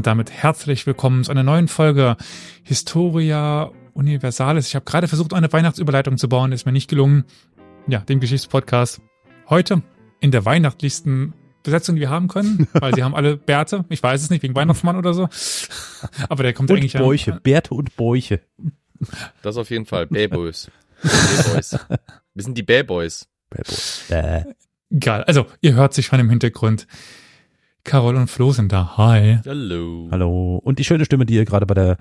Und damit herzlich willkommen zu einer neuen Folge Historia Universalis. Ich habe gerade versucht, eine Weihnachtsüberleitung zu bauen, ist mir nicht gelungen. Ja, dem Geschichtspodcast. Heute in der weihnachtlichsten Besetzung, die wir haben können, weil sie haben alle Bärte. Ich weiß es nicht, wegen Weihnachtsmann oder so. Aber der kommt und eigentlich Bäuche, an. Bärte und Bäuche. Das auf jeden Fall. Bäboys. Bäboys. Wir sind die Bäboys. Äh, Egal. Also, ihr hört sich schon im Hintergrund. Carol und Flo sind da. Hi. Hallo. hallo. Und die schöne Stimme, die ihr gerade bei der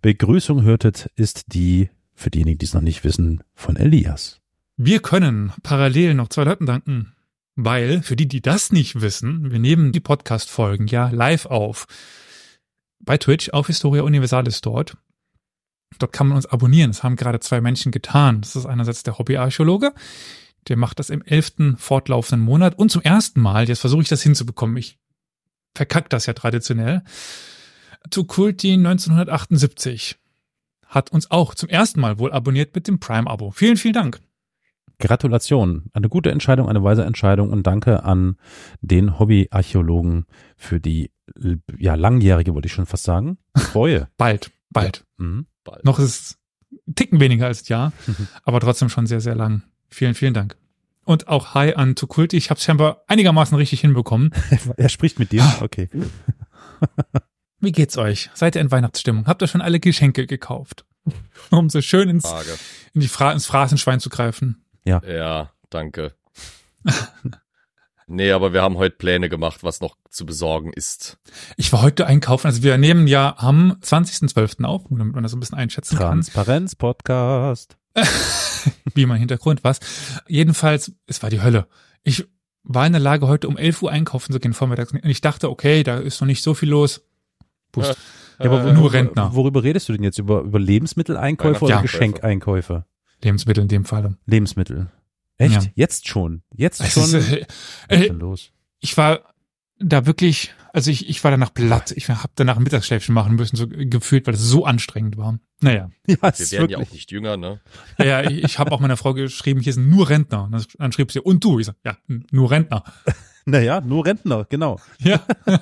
Begrüßung hörtet, ist die, für diejenigen, die es noch nicht wissen, von Elias. Wir können parallel noch zwei Leuten danken, weil, für die, die das nicht wissen, wir nehmen die Podcast-Folgen ja live auf. Bei Twitch auf Historia Universalis dort. Dort kann man uns abonnieren. Das haben gerade zwei Menschen getan. Das ist einerseits der Hobbyarchäologe. Der macht das im elften fortlaufenden Monat. Und zum ersten Mal, jetzt versuche ich das hinzubekommen. Ich verkack das ja traditionell. Tukulti 1978 hat uns auch zum ersten Mal wohl abonniert mit dem Prime-Abo. Vielen, vielen Dank. Gratulation. Eine gute Entscheidung, eine weise Entscheidung und danke an den Hobbyarchäologen für die, ja, langjährige, wollte ich schon fast sagen, Treue. Bald, bald. Mhm. Bald. Noch ist es Ticken weniger als ein Jahr, aber trotzdem schon sehr, sehr lang. Vielen, vielen Dank. Und auch Hi an Tukulti. Ich habe es scheinbar einigermaßen richtig hinbekommen. Er spricht mit dir? Okay. Wie geht's euch? Seid ihr in Weihnachtsstimmung? Habt ihr schon alle Geschenke gekauft? Um so schön ins, Frage. in die Fra ins Phrasenschwein zu greifen. Ja, danke. nee, aber wir haben heute Pläne gemacht, was noch zu besorgen ist. Ich war heute einkaufen. Also wir nehmen ja am 20.12. auf, damit man das so ein bisschen einschätzen kann. Transparenz Podcast. wie mein Hintergrund was. Jedenfalls, es war die Hölle. Ich war in der Lage, heute um 11 Uhr einkaufen zu gehen vormittags. Und ich dachte, okay, da ist noch nicht so viel los. Pust. Ja, aber Äh, nur Rentner. Worüber redest du denn jetzt? Über, über Lebensmitteleinkäufe oder Ja. Geschenkeinkäufe? Lebensmittel in dem Fall. Lebensmittel. Echt? Ja. Jetzt schon? Jetzt Es schon? ist, äh, Was ist äh, denn los? ich war da wirklich, also ich, ich war danach platt. Ich habe danach ein Mittagsschläfchen machen müssen, so gefühlt, weil es so anstrengend war. Naja, Ja, Wir werden ja wirklich. auch nicht jünger, ne? ja, ja ich, ich habe auch meiner Frau geschrieben, hier sind nur Rentner. Und dann schrieb sie, und du? Ich sag, ja, nur Rentner. Naja, nur Rentner, genau. Ja. äh,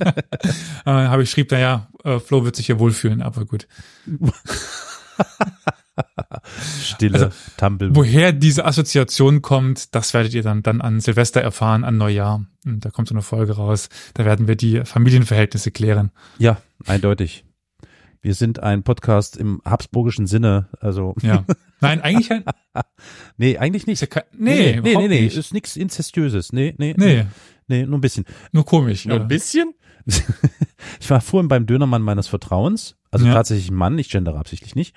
habe ich schrieb, naja, äh, Flo wird sich hier wohlfühlen, aber gut. Stille, Also, Tumble. Woher diese Assoziation kommt, das werdet ihr dann, dann an Silvester erfahren, an Neujahr. Und da kommt so eine Folge raus. Da werden wir die Familienverhältnisse klären. Ja, eindeutig. Wir sind ein Podcast im habsburgischen Sinne, also Ja. Nein, eigentlich halt, nee, eigentlich nicht. ist ja kein, nee, nee, nee, nee, nee, nicht. ist nichts inzestiöses. Nee, nee, Nee, nee, nur ein bisschen. nur komisch. Nur ja. ein bisschen? Ich war vorhin beim Dönermann meines Vertrauens, also Ja. tatsächlich ein Mann, ich gendere absichtlich nicht.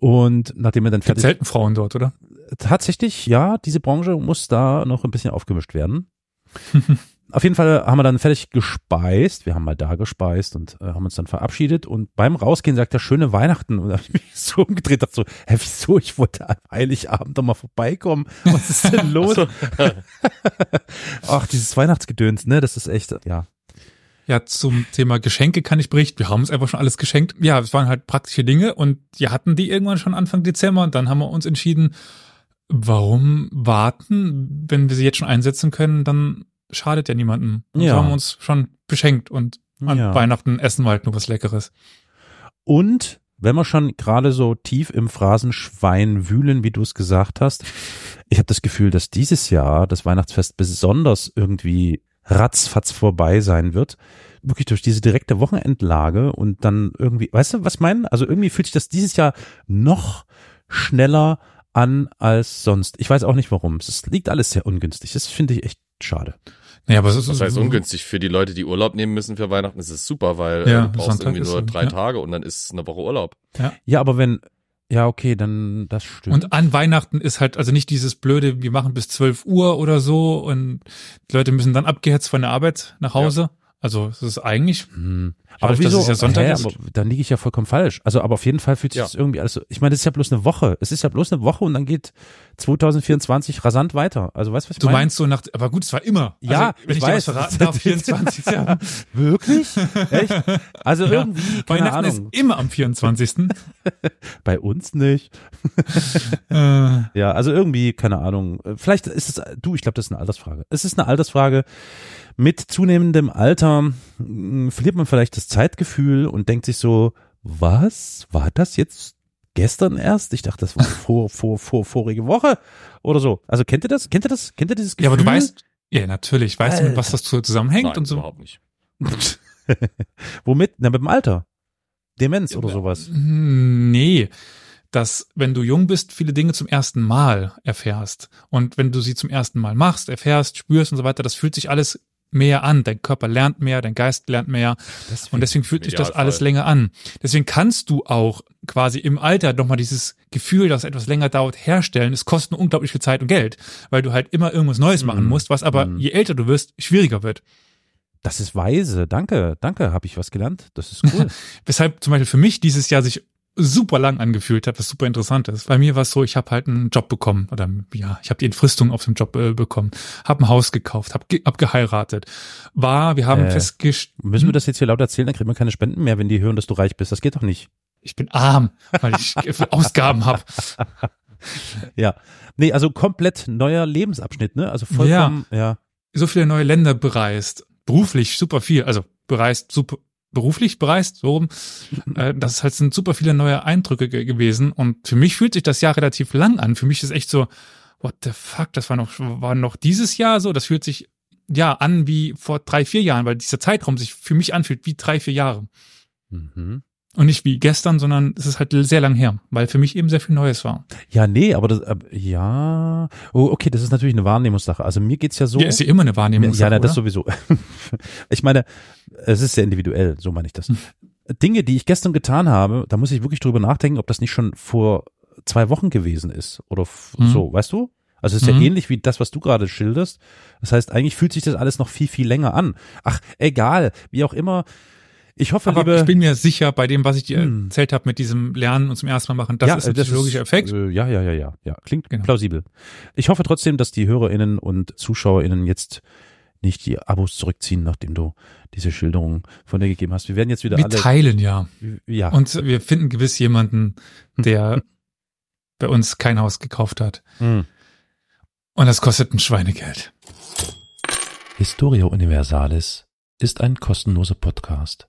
Und nachdem er dann fertig selten Frauen dort, oder? tatsächlich, ja, diese Branche muss da noch ein bisschen aufgemischt werden. Auf jeden Fall haben wir dann fertig gespeist. Wir haben mal da gespeist und äh, haben uns dann verabschiedet. Und beim Rausgehen sagt er schöne Weihnachten. Und da habe ich mich so umgedreht, dachte so, hä, wieso? Ich wollte am Heiligabend doch mal vorbeikommen. Was ist denn los? Ach, dieses Weihnachtsgedöns, ne? Das ist echt, ja. Ja, zum Thema Geschenke kann ich berichten. Wir haben uns einfach schon alles geschenkt. Ja, es waren halt praktische Dinge und wir hatten die irgendwann schon Anfang Dezember und dann haben wir uns entschieden, warum warten, wenn wir sie jetzt schon einsetzen können, dann schadet ja niemandem. Und Ja. so haben wir uns schon beschenkt und an Ja. Weihnachten essen wir halt nur was Leckeres. Und wenn wir schon gerade so tief im Phrasenschwein wühlen, wie du es gesagt hast, ich habe das Gefühl, dass dieses Jahr das Weihnachtsfest besonders irgendwie ratzfatz vorbei sein wird. Wirklich durch diese direkte Wochenendlage und dann irgendwie, weißt du, was ich meine? Also irgendwie fühlt sich das dieses Jahr noch schneller an als sonst. Ich weiß auch nicht warum. Es liegt alles sehr ungünstig. Das finde ich echt schade. Naja, aber es ist Das heißt ungünstig für die Leute, die Urlaub nehmen müssen für Weihnachten, ist es super, weil Ja, äh, du brauchst Sonntag irgendwie nur drei ja. Tage und dann ist eine Woche Urlaub. Ja, aber wenn, ja, okay, dann das stimmt. Und an Weihnachten ist halt also nicht dieses blöde, wir machen bis 12 Uhr oder so und die Leute müssen dann abgehetzt von der Arbeit nach Hause. Also es ist eigentlich, Hm. Dadurch, Aber dass wieso? es ja Sonntag Hä, aber dann liege ich ja vollkommen falsch. Also, aber auf jeden Fall fühlt sich Ja. das irgendwie alles so. Ich meine, das ist ja bloß eine Woche. Es ist ja bloß eine Woche und dann geht 2024 rasant weiter. Also, weißt du, was ich du meine? meinst so nach, aber gut, es war immer. Ja, also, wenn ich ich, dir was weiß. verraten darf, 24. Ja. Wirklich? Echt? Also Ja. irgendwie, keine Weihnachten Ahnung. ist immer am 24. Bei uns nicht. äh, Ja, also irgendwie, keine Ahnung. Vielleicht ist es, du, ich glaube, das ist eine Altersfrage. Es ist eine Altersfrage. Mit zunehmendem Alter mh, verliert man vielleicht das Zeitgefühl und denkt sich so, was? War das jetzt gestern erst? Ich dachte, das war vor, vor, vor, vorige Woche oder so. Also kennt ihr das? Kennt ihr das? Kennt ihr dieses Gefühl? Ja, aber du weißt, ja, natürlich, weißt du, mit was das so zusammenhängt Nein, und so. überhaupt nicht. Womit? Na, mit dem Alter. Demenz oder sowas. Nee, dass wenn du jung bist, viele Dinge zum ersten Mal erfährst. Und wenn du sie zum ersten Mal machst, erfährst, spürst und so weiter, das fühlt sich alles mehr an. Dein Körper lernt mehr, dein Geist lernt mehr. Und deswegen fühlt sich das alles länger an. Deswegen kannst du auch quasi im Alter nochmal dieses Gefühl, dass etwas länger dauert, herstellen. Es kostet nur unglaublich viel Zeit und Geld, weil du halt immer irgendwas Neues machen Mhm. musst, was aber Mhm. je älter du wirst, schwieriger wird. Das ist weise. Danke, danke, habe ich was gelernt. Das ist cool. Weshalb zum Beispiel für mich dieses Jahr sich super lang angefühlt hat, was super interessant ist. Bei mir war es so, ich habe halt einen Job bekommen oder ja, ich habe die Entfristung auf dem Job äh, bekommen, habe ein Haus gekauft, habe ge hab geheiratet, war, wir haben Äh, festgestellt, Müssen wir das jetzt hier laut erzählen? Dann kriegen wir keine Spenden mehr, wenn die hören, dass du reich bist. Das geht doch nicht. ich bin arm, weil ich Ausgaben habe. Ja. Nee, also komplett neuer Lebensabschnitt, ne? Also vollkommen, ja. So viele neue Länder bereist, beruflich super viel, also bereist super beruflich bereist, so rum. Äh, das halt sind super viele neue Eindrücke ge gewesen und für mich fühlt sich das Jahr relativ lang an. Für mich ist echt so, what the fuck, das war noch, war noch dieses Jahr so, das fühlt sich ja an wie vor drei, vier Jahren, weil dieser Zeitraum sich für mich anfühlt wie drei, vier Jahre. Mhm. Und nicht wie gestern, sondern es ist halt sehr lang her, weil für mich eben sehr viel Neues war. Ja, nee, aber das, äh, ja. Oh, okay, das ist natürlich eine Wahrnehmungssache. Also mir geht's ja so. Ja, ist ja immer eine Wahrnehmung. ja, na, das sowieso. ich meine, es ist sehr individuell, so meine ich das. Hm. Dinge, die ich gestern getan habe, da muss ich wirklich drüber nachdenken, ob das nicht schon vor zwei Wochen gewesen ist oder Mhm. so, weißt du? Also es ist Mhm. ja ähnlich wie das, was du gerade schilderst. Das heißt, eigentlich fühlt sich das alles noch viel, viel länger an. Ach, egal, wie auch immer. Ich hoffe, Aber liebe, ich bin mir sicher, bei dem, was ich dir Hm. erzählt habe mit diesem Lernen und zum ersten Mal machen, das ist ein psychologischer Effekt. Äh, ja, ja, ja, ja, ja. Klingt Genau. plausibel. Ich hoffe trotzdem, dass die HörerInnen und ZuschauerInnen jetzt nicht die Abos zurückziehen, nachdem du diese Schilderung von dir gegeben hast. Wir werden jetzt wieder Wir alle. teilen ja. Ja. Und wir finden gewiss jemanden, Hm. der bei uns kein Haus gekauft hat. Hm. Und das kostet ein Schweinegeld. Historia Universalis ist ein kostenloser Podcast.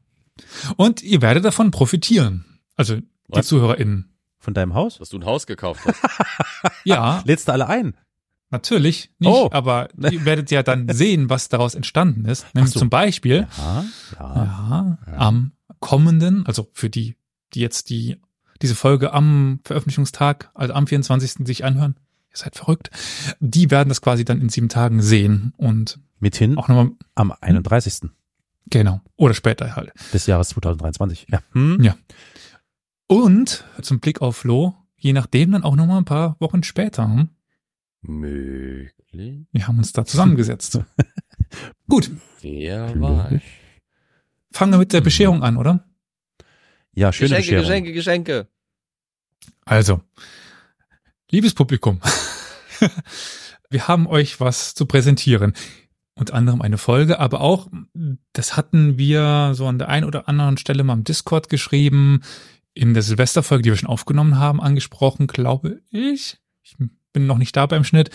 Und ihr werdet davon profitieren. Also die Was? ZuhörerInnen. Von deinem Haus? Dass du ein Haus gekauft hast. Ja, Lädst du alle ein? natürlich nicht, Oh. aber ihr werdet ja dann sehen, was daraus entstanden ist. Nämlich so. zum Beispiel Ja, ja, am kommenden, also für die, die jetzt die diese Folge am Veröffentlichungstag, also am 24. sich anhören, ihr seid verrückt, die werden das quasi dann in sieben Tagen sehen und Mithin auch nochmal, am 31. genau, oder später halt. des Jahres 2023. Ja. Hm? Ja. Und zum Blick auf Flo, je nachdem dann auch nochmal ein paar Wochen später. Hm? Möglich? Wir haben uns da zusammengesetzt. Gut, Wer war ich? fangen wir mit der Bescherung an, oder? Ja, schöne Geschenke, Bescherung. Geschenke, Geschenke. Also, liebes Publikum, wir haben euch was zu präsentieren. Unter anderem eine Folge, aber auch, das hatten wir so an der einen oder anderen Stelle mal im Discord geschrieben, in der Silvesterfolge, die wir schon aufgenommen haben, angesprochen, glaube ich. Ich bin noch nicht da beim Schnitt.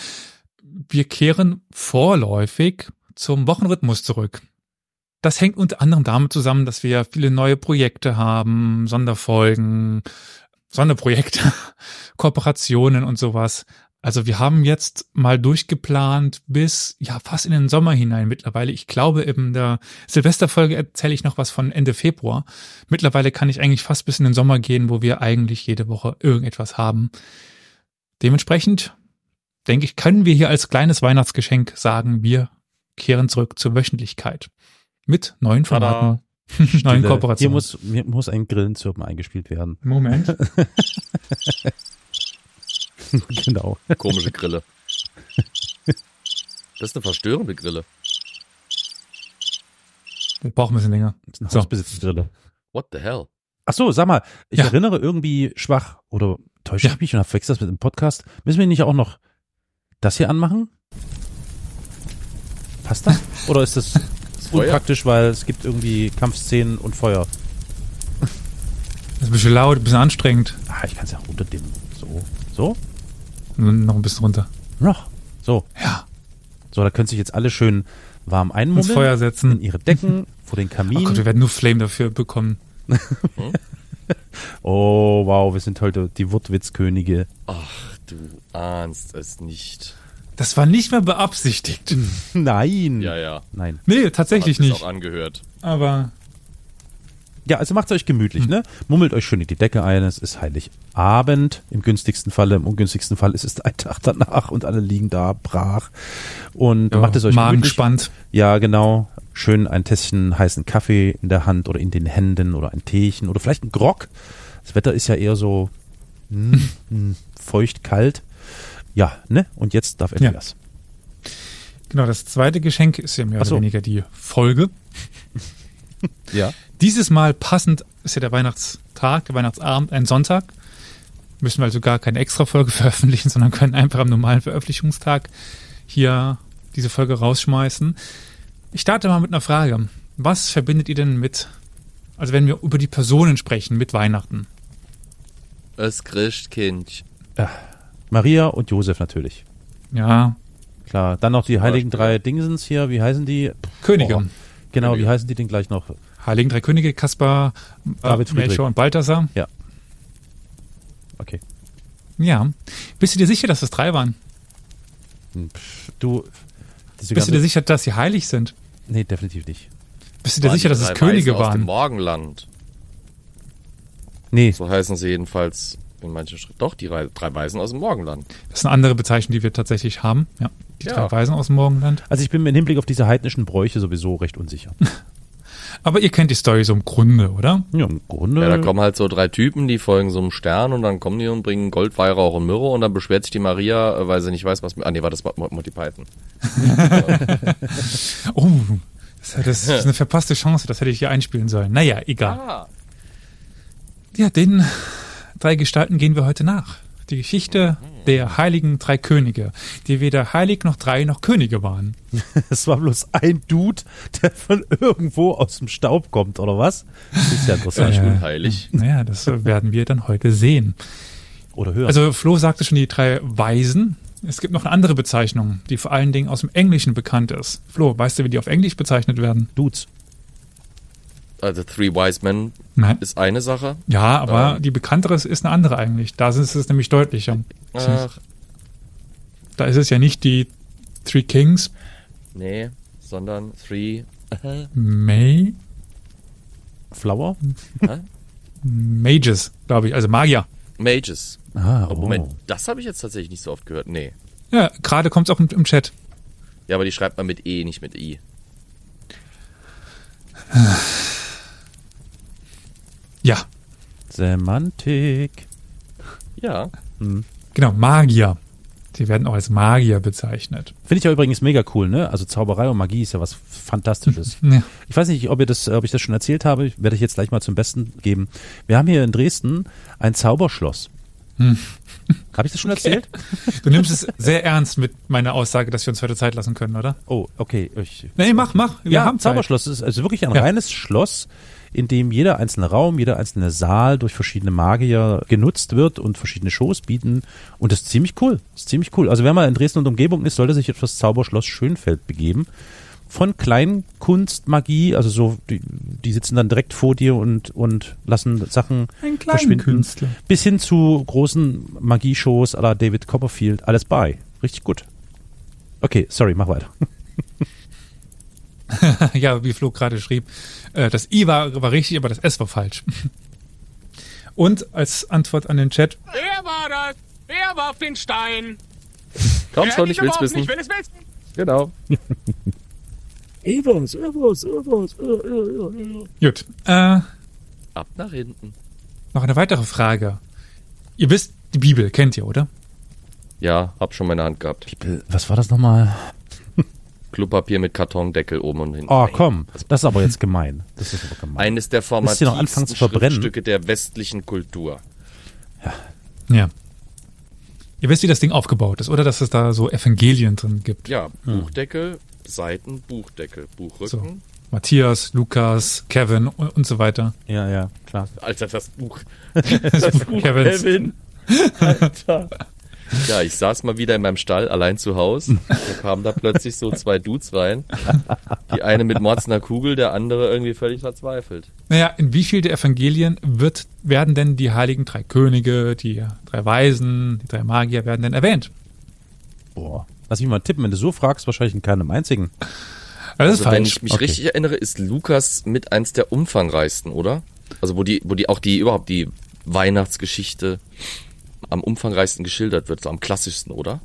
Wir kehren vorläufig zum Wochenrhythmus zurück. Das hängt unter anderem damit zusammen, dass wir viele neue Projekte haben, Sonderfolgen, Sonderprojekte, Kooperationen und sowas. Also wir haben jetzt mal durchgeplant bis ja fast in den Sommer hinein mittlerweile. Ich glaube, in der Silvesterfolge erzähle ich noch was von Ende Februar. Mittlerweile kann ich eigentlich fast bis in den Sommer gehen, wo wir eigentlich jede Woche irgendetwas haben. Dementsprechend denke ich, können wir hier als kleines Weihnachtsgeschenk sagen, wir kehren zurück zur Wöchentlichkeit mit neuen Tada. Formaten, neuen Hier Kooperationen. muss, hier muss ein Grillenzirpen eingespielt werden. Moment. genau. Komische Grille. Das ist eine verstörende Grille. Wir brauchen ein bisschen länger. Ist ein So. Hausbesitzer drin. What the hell? Ach so, sag mal, ich Ja. erinnere irgendwie schwach oder täusche Ja. ich mich und verwechsel das mit dem Podcast. Müssen wir nicht auch noch das hier anmachen? Passt das? Oder ist das Das Feuer? unpraktisch, weil es gibt irgendwie Kampfszenen und Feuer? Das ist ein bisschen laut, ein bisschen anstrengend. Ah, ich kann es ja runterdimmen. So. So? Noch ein bisschen runter. Noch. So. Ja. So, da können sich jetzt alle schön warm Ins einmummeln. Feuer in setzen. ihre Decken, vor den Oh Kamin. Gott, wir werden nur Flame dafür bekommen. oh, wow, wir sind heute die Wortwitzkönige. Ach, du ahnst es nicht. Das war nicht mehr beabsichtigt. Nein. Ja, ja. Nein. Nee, tatsächlich Hat sich nicht. auch angehört. Aber Ja, also macht's euch gemütlich, Hm. ne? Mummelt euch schön in die Decke ein, es ist Heiligabend, im günstigsten Falle, im ungünstigsten Fall ist es ein Tag danach und alle liegen da brach und ja, macht es euch Magen gemütlich. gespannt. Ja, genau. Schön ein Tässchen heißen Kaffee in der Hand oder in den Händen oder ein Teechen oder vielleicht ein Grog. Das Wetter ist ja eher so mm, mm, feucht, kalt. Ja, ne? Und jetzt darf Ja. etwas. Genau, das zweite Geschenk ist ja mehr so. oder weniger die Folge. Ja. Dieses Mal passend ist ja der Weihnachtstag, der Weihnachtsabend, ein Sonntag. Müssen wir also gar keine Extra-Folge veröffentlichen, sondern können einfach am normalen Veröffentlichungstag hier diese Folge rausschmeißen. Ich starte mal mit einer Frage. Was verbindet ihr denn mit, also wenn wir über die Personen sprechen, mit Weihnachten? Es Christkind. Maria und Josef natürlich. Ja, Klar. Dann noch die heiligen drei Dingsens hier. Wie heißen die? Könige. Boah. Genau, Könige. wie heißen die denn gleich noch? Heiligen drei Könige, Kaspar, David äh, Friedrich. Melchior und Balthasar. Okay. Ja. Bist du dir sicher, dass es drei waren? Hm, Du. Bist du dir sicher, dass sie heilig sind? Nee, definitiv nicht. Bist du dir Waren sicher, dass es drei Könige Weisen Aus dem waren? Morgenland. Nee, So heißen sie jedenfalls in manchen Schriften. Doch, die drei drei Weisen aus dem Morgenland. Das ist eine andere Bezeichnung, die wir tatsächlich haben. Ja. Die Ja. drei Weisen aus dem Morgenland. also ich bin mir im Hinblick auf diese heidnischen Bräuche sowieso recht unsicher. Aber ihr kennt die Story so im Grunde, oder? ja, im Grunde. Ja, da kommen halt so drei Typen, die folgen so einem Stern und dann kommen die und bringen Gold, Weihrauch und Myrrhe und dann beschwert sich die Maria, äh, weil sie nicht weiß, was... Ah, nee, war das Mo- Mo- Monty Python. Oh, das, das ist eine verpasste Chance. Das hätte ich hier einspielen sollen. Naja, egal. Ah. Ja, den drei Gestalten gehen wir heute nach. Die Geschichte der heiligen drei Könige, die weder heilig noch drei noch Könige waren. Es war bloß ein Dude, der von irgendwo aus dem Staub kommt, oder was? Das ist ja interessant. Äh, unheilig. Naja, das werden wir dann heute sehen. Oder höher. Also Flo sagte schon die drei Weisen. Es gibt noch eine andere Bezeichnung, die vor allen Dingen aus dem Englischen bekannt ist. Flo, weißt du, wie die auf Englisch bezeichnet werden? Dudes. Also Three Wise Men Nein. ist eine Sache. Ja, aber Ähm. die bekanntere ist eine andere eigentlich. Da ist es nämlich deutlicher. Ach, Da ist es ja nicht die Three Kings, nee, sondern Three... May, Flower? Mages, glaube ich, also Magier. Mages. Ah, Oh, Moment, das habe ich jetzt tatsächlich nicht so oft gehört. Nee. Ja, gerade kommt es auch im, im Chat. Ja, aber die schreibt man mit E, nicht mit I. Ja, Semantik. Ja. genau, Magier. Die werden auch als Magier bezeichnet. Finde ich ja übrigens mega cool, ne? Also Zauberei und Magie ist ja was Fantastisches. Ja. Ich weiß nicht, ob ihr das, ob ich das schon erzählt habe. Ich werde ich jetzt gleich mal zum Besten geben. Wir haben hier in Dresden ein Zauberschloss. Hm. Habe ich das schon erzählt? Du nimmst es sehr ernst mit meiner Aussage, dass wir uns heute Zeit lassen können, oder? Oh, okay. Ich, Nee, mach, mach. Wir ja, haben Zeit. Zauberschloss ist also wirklich ein Ja. reines Schloss, in dem jeder einzelne Raum, jeder einzelne Saal durch verschiedene Magier genutzt wird und verschiedene Shows bieten. Und das ist ziemlich cool. Das ist ziemlich cool. Also wer mal in Dresden und Umgebung ist, sollte sich das Zauberschloss Schönfeld begeben. Von Kleinkunst, Magie, also so, die, die sitzen dann direkt vor dir und, und lassen Sachen Ein verschwinden. Künstler. Bis hin zu großen Magieshows à la David Copperfield. Alles bei. Richtig gut. Okay, sorry, mach weiter. ja, wie Flo gerade schrieb, äh, das I war, war richtig, aber das S war falsch. Und als Antwort an den Chat, Wer war das? Wer warf den Stein? Komm schon, ich will's wissen. Ich will es wissen. Genau. gut, äh, Ab nach hinten. noch eine weitere Frage. Ihr wisst, die Bibel kennt ihr, oder? Ja, hab schon meine Hand gehabt. Was war das nochmal? Klopapier mit Kartondeckel oben und hinten. Oh, komm. Das ist aber jetzt gemein. Das ist aber gemein. Eines der formativsten zu verbrennen? Schriftstücke der westlichen Kultur. Ja. Ihr wisst, wie das Ding aufgebaut ist, oder? Dass es da so Evangelien drin gibt. Ja, Buchdeckel, Seiten, Buchdeckel, Buchrücken. So. Matthias, Lukas, Kevin und, und so weiter. Ja, ja, klar. Alter, das Buch. Kevins. Kevin. Alter. Ja, ich saß mal wieder in meinem Stall allein zu Hause. Da kamen da plötzlich so zwei Dudes rein. Die eine mit Mordsner Kugel, der andere irgendwie völlig verzweifelt. Naja, in wie viel der Evangelien wird, werden denn die heiligen drei Könige, die drei Weisen, die drei Magier werden denn erwähnt? Boah. Lass mich mal tippen, wenn du so fragst, wahrscheinlich in keinem einzigen. Das ist Also wenn ich mich Okay. richtig erinnere, ist Lukas mit eins der umfangreichsten, oder? Also wo die, wo die auch die überhaupt die Weihnachtsgeschichte am umfangreichsten geschildert wird, so am klassischsten, oder?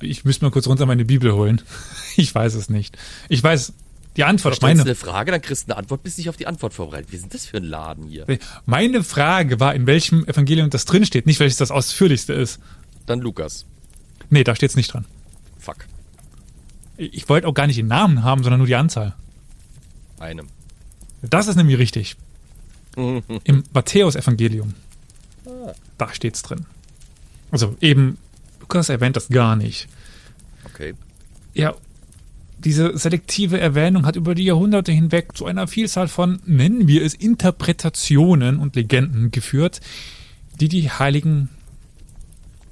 Ich müsste mal kurz runter meine Bibel holen. Ich weiß es nicht. Ich weiß die Antwort. Du Meine, eine Frage, dann kriegst du eine Antwort, bist nicht auf die Antwort vorbereitet. Wie sind das für ein Laden hier? meine Frage war, in welchem Evangelium das drinsteht, nicht welches das ausführlichste ist. Dann Lukas. Nee, da steht's nicht dran. Fuck. Ich ich wollte auch gar nicht den Namen haben, sondern nur die Anzahl. Einem. Das ist nämlich richtig. Im Matthäus-Evangelium. Da steht's drin. Also eben, Lukas erwähnt das gar nicht. Okay. Ja, diese selektive Erwähnung hat über die Jahrhunderte hinweg zu einer Vielzahl von, nennen wir es, Interpretationen und Legenden geführt, die die heiligen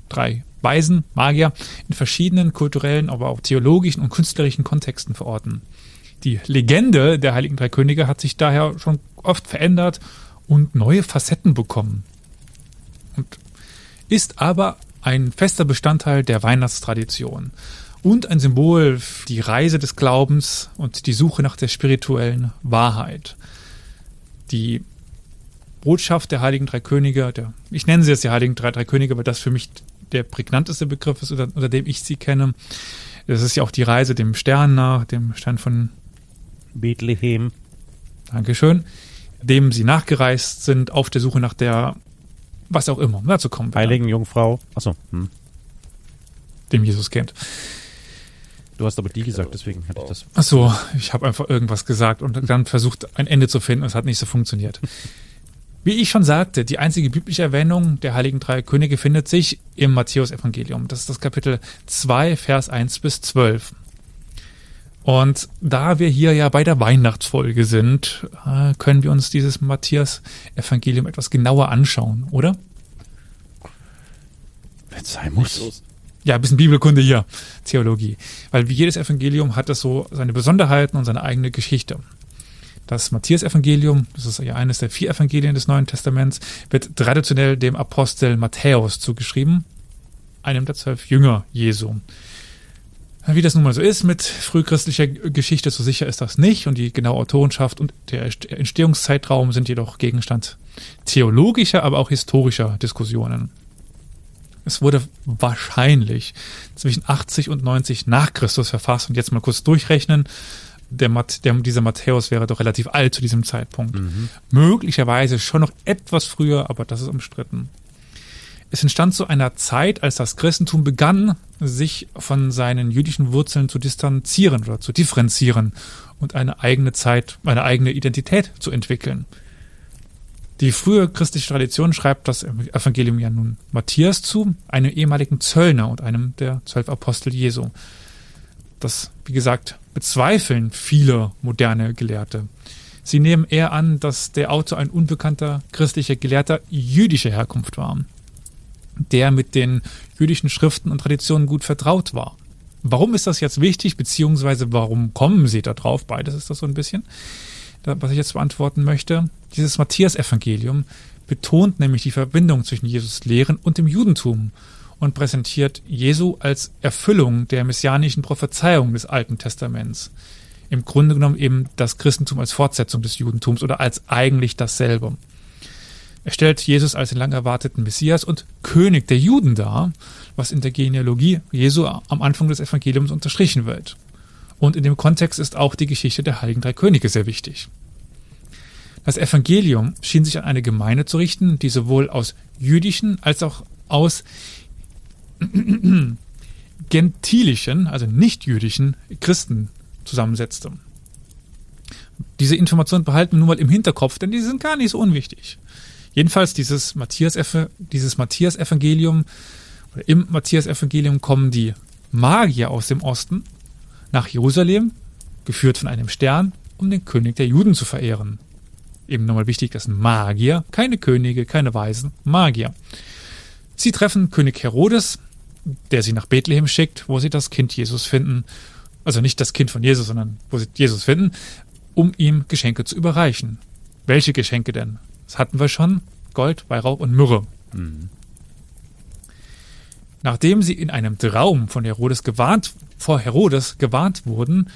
drei Weisen, Magier, in verschiedenen kulturellen, aber auch theologischen und künstlerischen Kontexten verorten. Die Legende der heiligen drei Könige hat sich daher schon oft verändert und neue Facetten bekommen. Und ist aber ein fester Bestandteil der Weihnachtstradition und ein Symbol für die Reise des Glaubens und die Suche nach der spirituellen Wahrheit. Die Botschaft der Heiligen Drei Könige, der, ich nenne sie jetzt die Heiligen Drei, Drei Könige, weil das für mich der prägnanteste Begriff ist, unter, unter dem ich sie kenne. Das ist ja auch die Reise dem Stern nach, dem Stern von Bethlehem. Dankeschön, dem sie nachgereist sind auf der Suche nach der, was auch immer, dazu kommen wir, Heiligen Jungfrau. Achso, hm. dem Jesus kennt. du hast aber die gesagt, deswegen hatte ich das. Ach so, ich habe einfach irgendwas gesagt und dann versucht, ein Ende zu finden. Es hat nicht so funktioniert. Wie ich schon sagte, die einzige biblische Erwähnung der heiligen drei Könige findet sich im Matthäus-Evangelium. Das ist das Kapitel 2, Vers 1 bis 12. Und da wir hier ja bei der Weihnachtsfolge sind, äh, können wir uns dieses Matthäus-Evangelium etwas genauer anschauen, oder? Wenn es sein muss. Ja, ein bisschen Bibelkunde hier, Theologie. Weil wie jedes Evangelium hat es so seine Besonderheiten und seine eigene Geschichte. Das Matthias-Evangelium, das ist ja eines der vier Evangelien des Neuen Testaments, wird traditionell dem Apostel Matthäus zugeschrieben, einem der zwölf Jünger Jesu. Wie das nun mal so ist mit frühchristlicher Geschichte, so sicher ist das nicht und die genaue Autorenschaft und der Entstehungszeitraum sind jedoch Gegenstand theologischer, aber auch historischer Diskussionen. Es wurde wahrscheinlich zwischen 80 und 90 nach Christus verfasst und jetzt mal kurz durchrechnen. Der, der, dieser Matthäus wäre doch relativ alt zu diesem Zeitpunkt. Möglicherweise schon noch etwas früher, aber das ist umstritten. Es entstand zu einer Zeit, als das Christentum begann, sich von seinen jüdischen Wurzeln zu distanzieren oder zu differenzieren und eine eigene Zeit, eine eigene Identität zu entwickeln. Die frühe christliche Tradition schreibt das Evangelium ja nun Matthias zu, einem ehemaligen Zöllner und einem der zwölf Apostel Jesu. Das, wie gesagt, bezweifeln viele moderne Gelehrte. Sie nehmen eher an, dass der Autor ein unbekannter christlicher Gelehrter jüdischer Herkunft war, der mit den jüdischen Schriften und Traditionen gut vertraut war. Warum ist das jetzt wichtig, beziehungsweise warum kommen Sie da drauf? Beides ist das so ein bisschen, was ich jetzt beantworten möchte. Dieses Matthias-Evangelium betont nämlich die Verbindung zwischen Jesus Lehren und dem Judentum und präsentiert Jesu als Erfüllung der messianischen Prophezeiung des Alten Testaments. Im Grunde genommen eben das Christentum als Fortsetzung des Judentums oder als eigentlich dasselbe. Er stellt Jesus als den lang erwarteten Messias und König der Juden dar, was in der Genealogie Jesu am Anfang des Evangeliums unterstrichen wird. Und in dem Kontext ist auch die Geschichte der Heiligen Drei Könige sehr wichtig. Das Evangelium schien sich an eine Gemeinde zu richten, die sowohl aus jüdischen als auch aus gentilischen, also nicht jüdischen Christen zusammensetzte. Diese Informationen behalten wir nun mal im Hinterkopf, denn die sind gar nicht so unwichtig. Jedenfalls dieses Matthias, dieses Matthias-Evangelium, oder im Matthias-Evangelium kommen die Magier aus dem Osten nach Jerusalem, geführt von einem Stern, um den König der Juden zu verehren. Eben nochmal wichtig, das sind Magier, keine Könige, keine Weisen, Magier. Sie treffen König Herodes, der sie nach Bethlehem schickt, wo sie das Kind Jesus finden. Also nicht das Kind von Jesus, sondern wo sie Jesus finden, um ihm Geschenke zu überreichen. Welche Geschenke denn? Das hatten wir schon. Gold, Weihrauch und Myrrhe. Mhm. Nachdem sie in einem Traum von Herodes gewarnt, vor Herodes gewarnt wurden,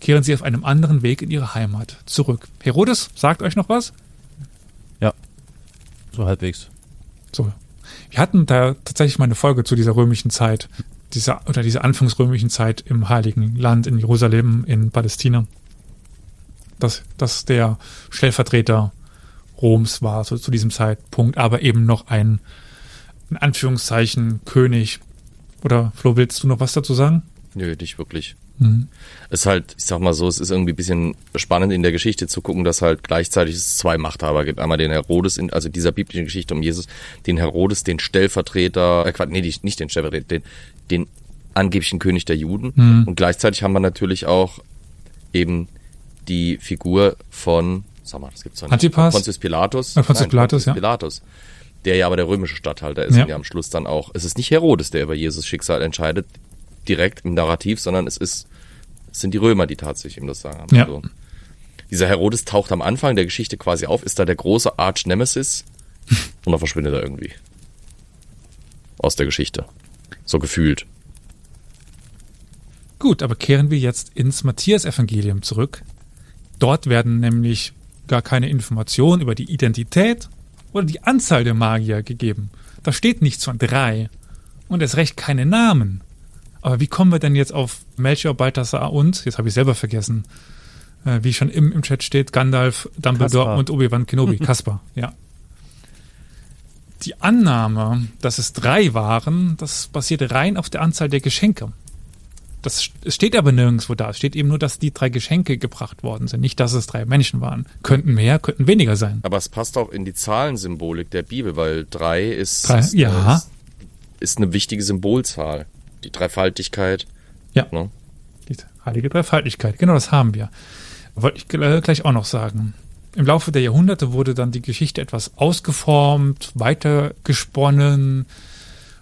kehren sie auf einem anderen Weg in ihre Heimat zurück. Herodes, sagt euch noch was? Ja, so halbwegs. So. Wir hatten da tatsächlich mal eine Folge zu dieser römischen Zeit, dieser, oder dieser anfangsrömischen Zeit im Heiligen Land, in Jerusalem, in Palästina. Dass, dass der Stellvertreter Roms war so, zu diesem Zeitpunkt, aber eben noch ein, in Anführungszeichen, König. Oder Flo, willst du noch was dazu sagen? Nö, nicht wirklich. Mhm. Es ist halt, ich sag mal so, es ist irgendwie ein bisschen spannend in der Geschichte zu gucken, dass halt gleichzeitig es zwei Machthaber gibt. Einmal den Herodes, in, also dieser biblischen Geschichte um Jesus, den Herodes, den Stellvertreter, äh, nee, nicht den Stellvertreter, den, den angeblichen König der Juden. Mhm. Und gleichzeitig haben wir natürlich auch eben die Figur von, sag mal, das gibt's doch nicht. Antipas? Pontius Pilatus. Ja, Pontius Nein, Pilatus, Pontius ja. Pilatus. Der ja aber der römische Statthalter ist ja. und ja am Schluss dann auch, es ist nicht Herodes, der über Jesus Schicksal entscheidet, direkt im Narrativ, sondern es ist, es sind die Römer, die tatsächlich ihm das sagen. Ja. Also, dieser Herodes taucht am Anfang der Geschichte quasi auf, ist da der große Arch Nemesis und dann verschwindet er irgendwie. Aus der Geschichte. So gefühlt. Gut, aber kehren wir jetzt ins Matthias-Evangelium zurück. Dort werden nämlich gar keine Informationen über die Identität oder die Anzahl der Magier gegeben. Da steht nichts von drei. Und erst recht keine Namen. Aber wie kommen wir denn jetzt auf Melchior, Balthasar und, jetzt habe ich selber vergessen, äh, wie schon im, im Chat steht, Gandalf, Dumbledore Kaspar. und Obi-Wan Kenobi, Kaspar, ja. Die Annahme, dass es drei waren, das basiert rein auf der Anzahl der Geschenke. Das es steht aber nirgendwo da. Es steht eben nur, dass die drei Geschenke gebracht worden sind. Nicht, dass es drei Menschen waren. Könnten mehr, könnten weniger sein. Aber es passt auch in die Zahlensymbolik der Bibel, weil drei ist, drei, ist, ja. ist, ist eine wichtige Symbolzahl die Dreifaltigkeit. Ja. Ne? Die heilige Dreifaltigkeit, genau das haben wir. Wollte ich gleich auch noch sagen. Im Laufe der Jahrhunderte wurde dann die Geschichte etwas ausgeformt, weitergesponnen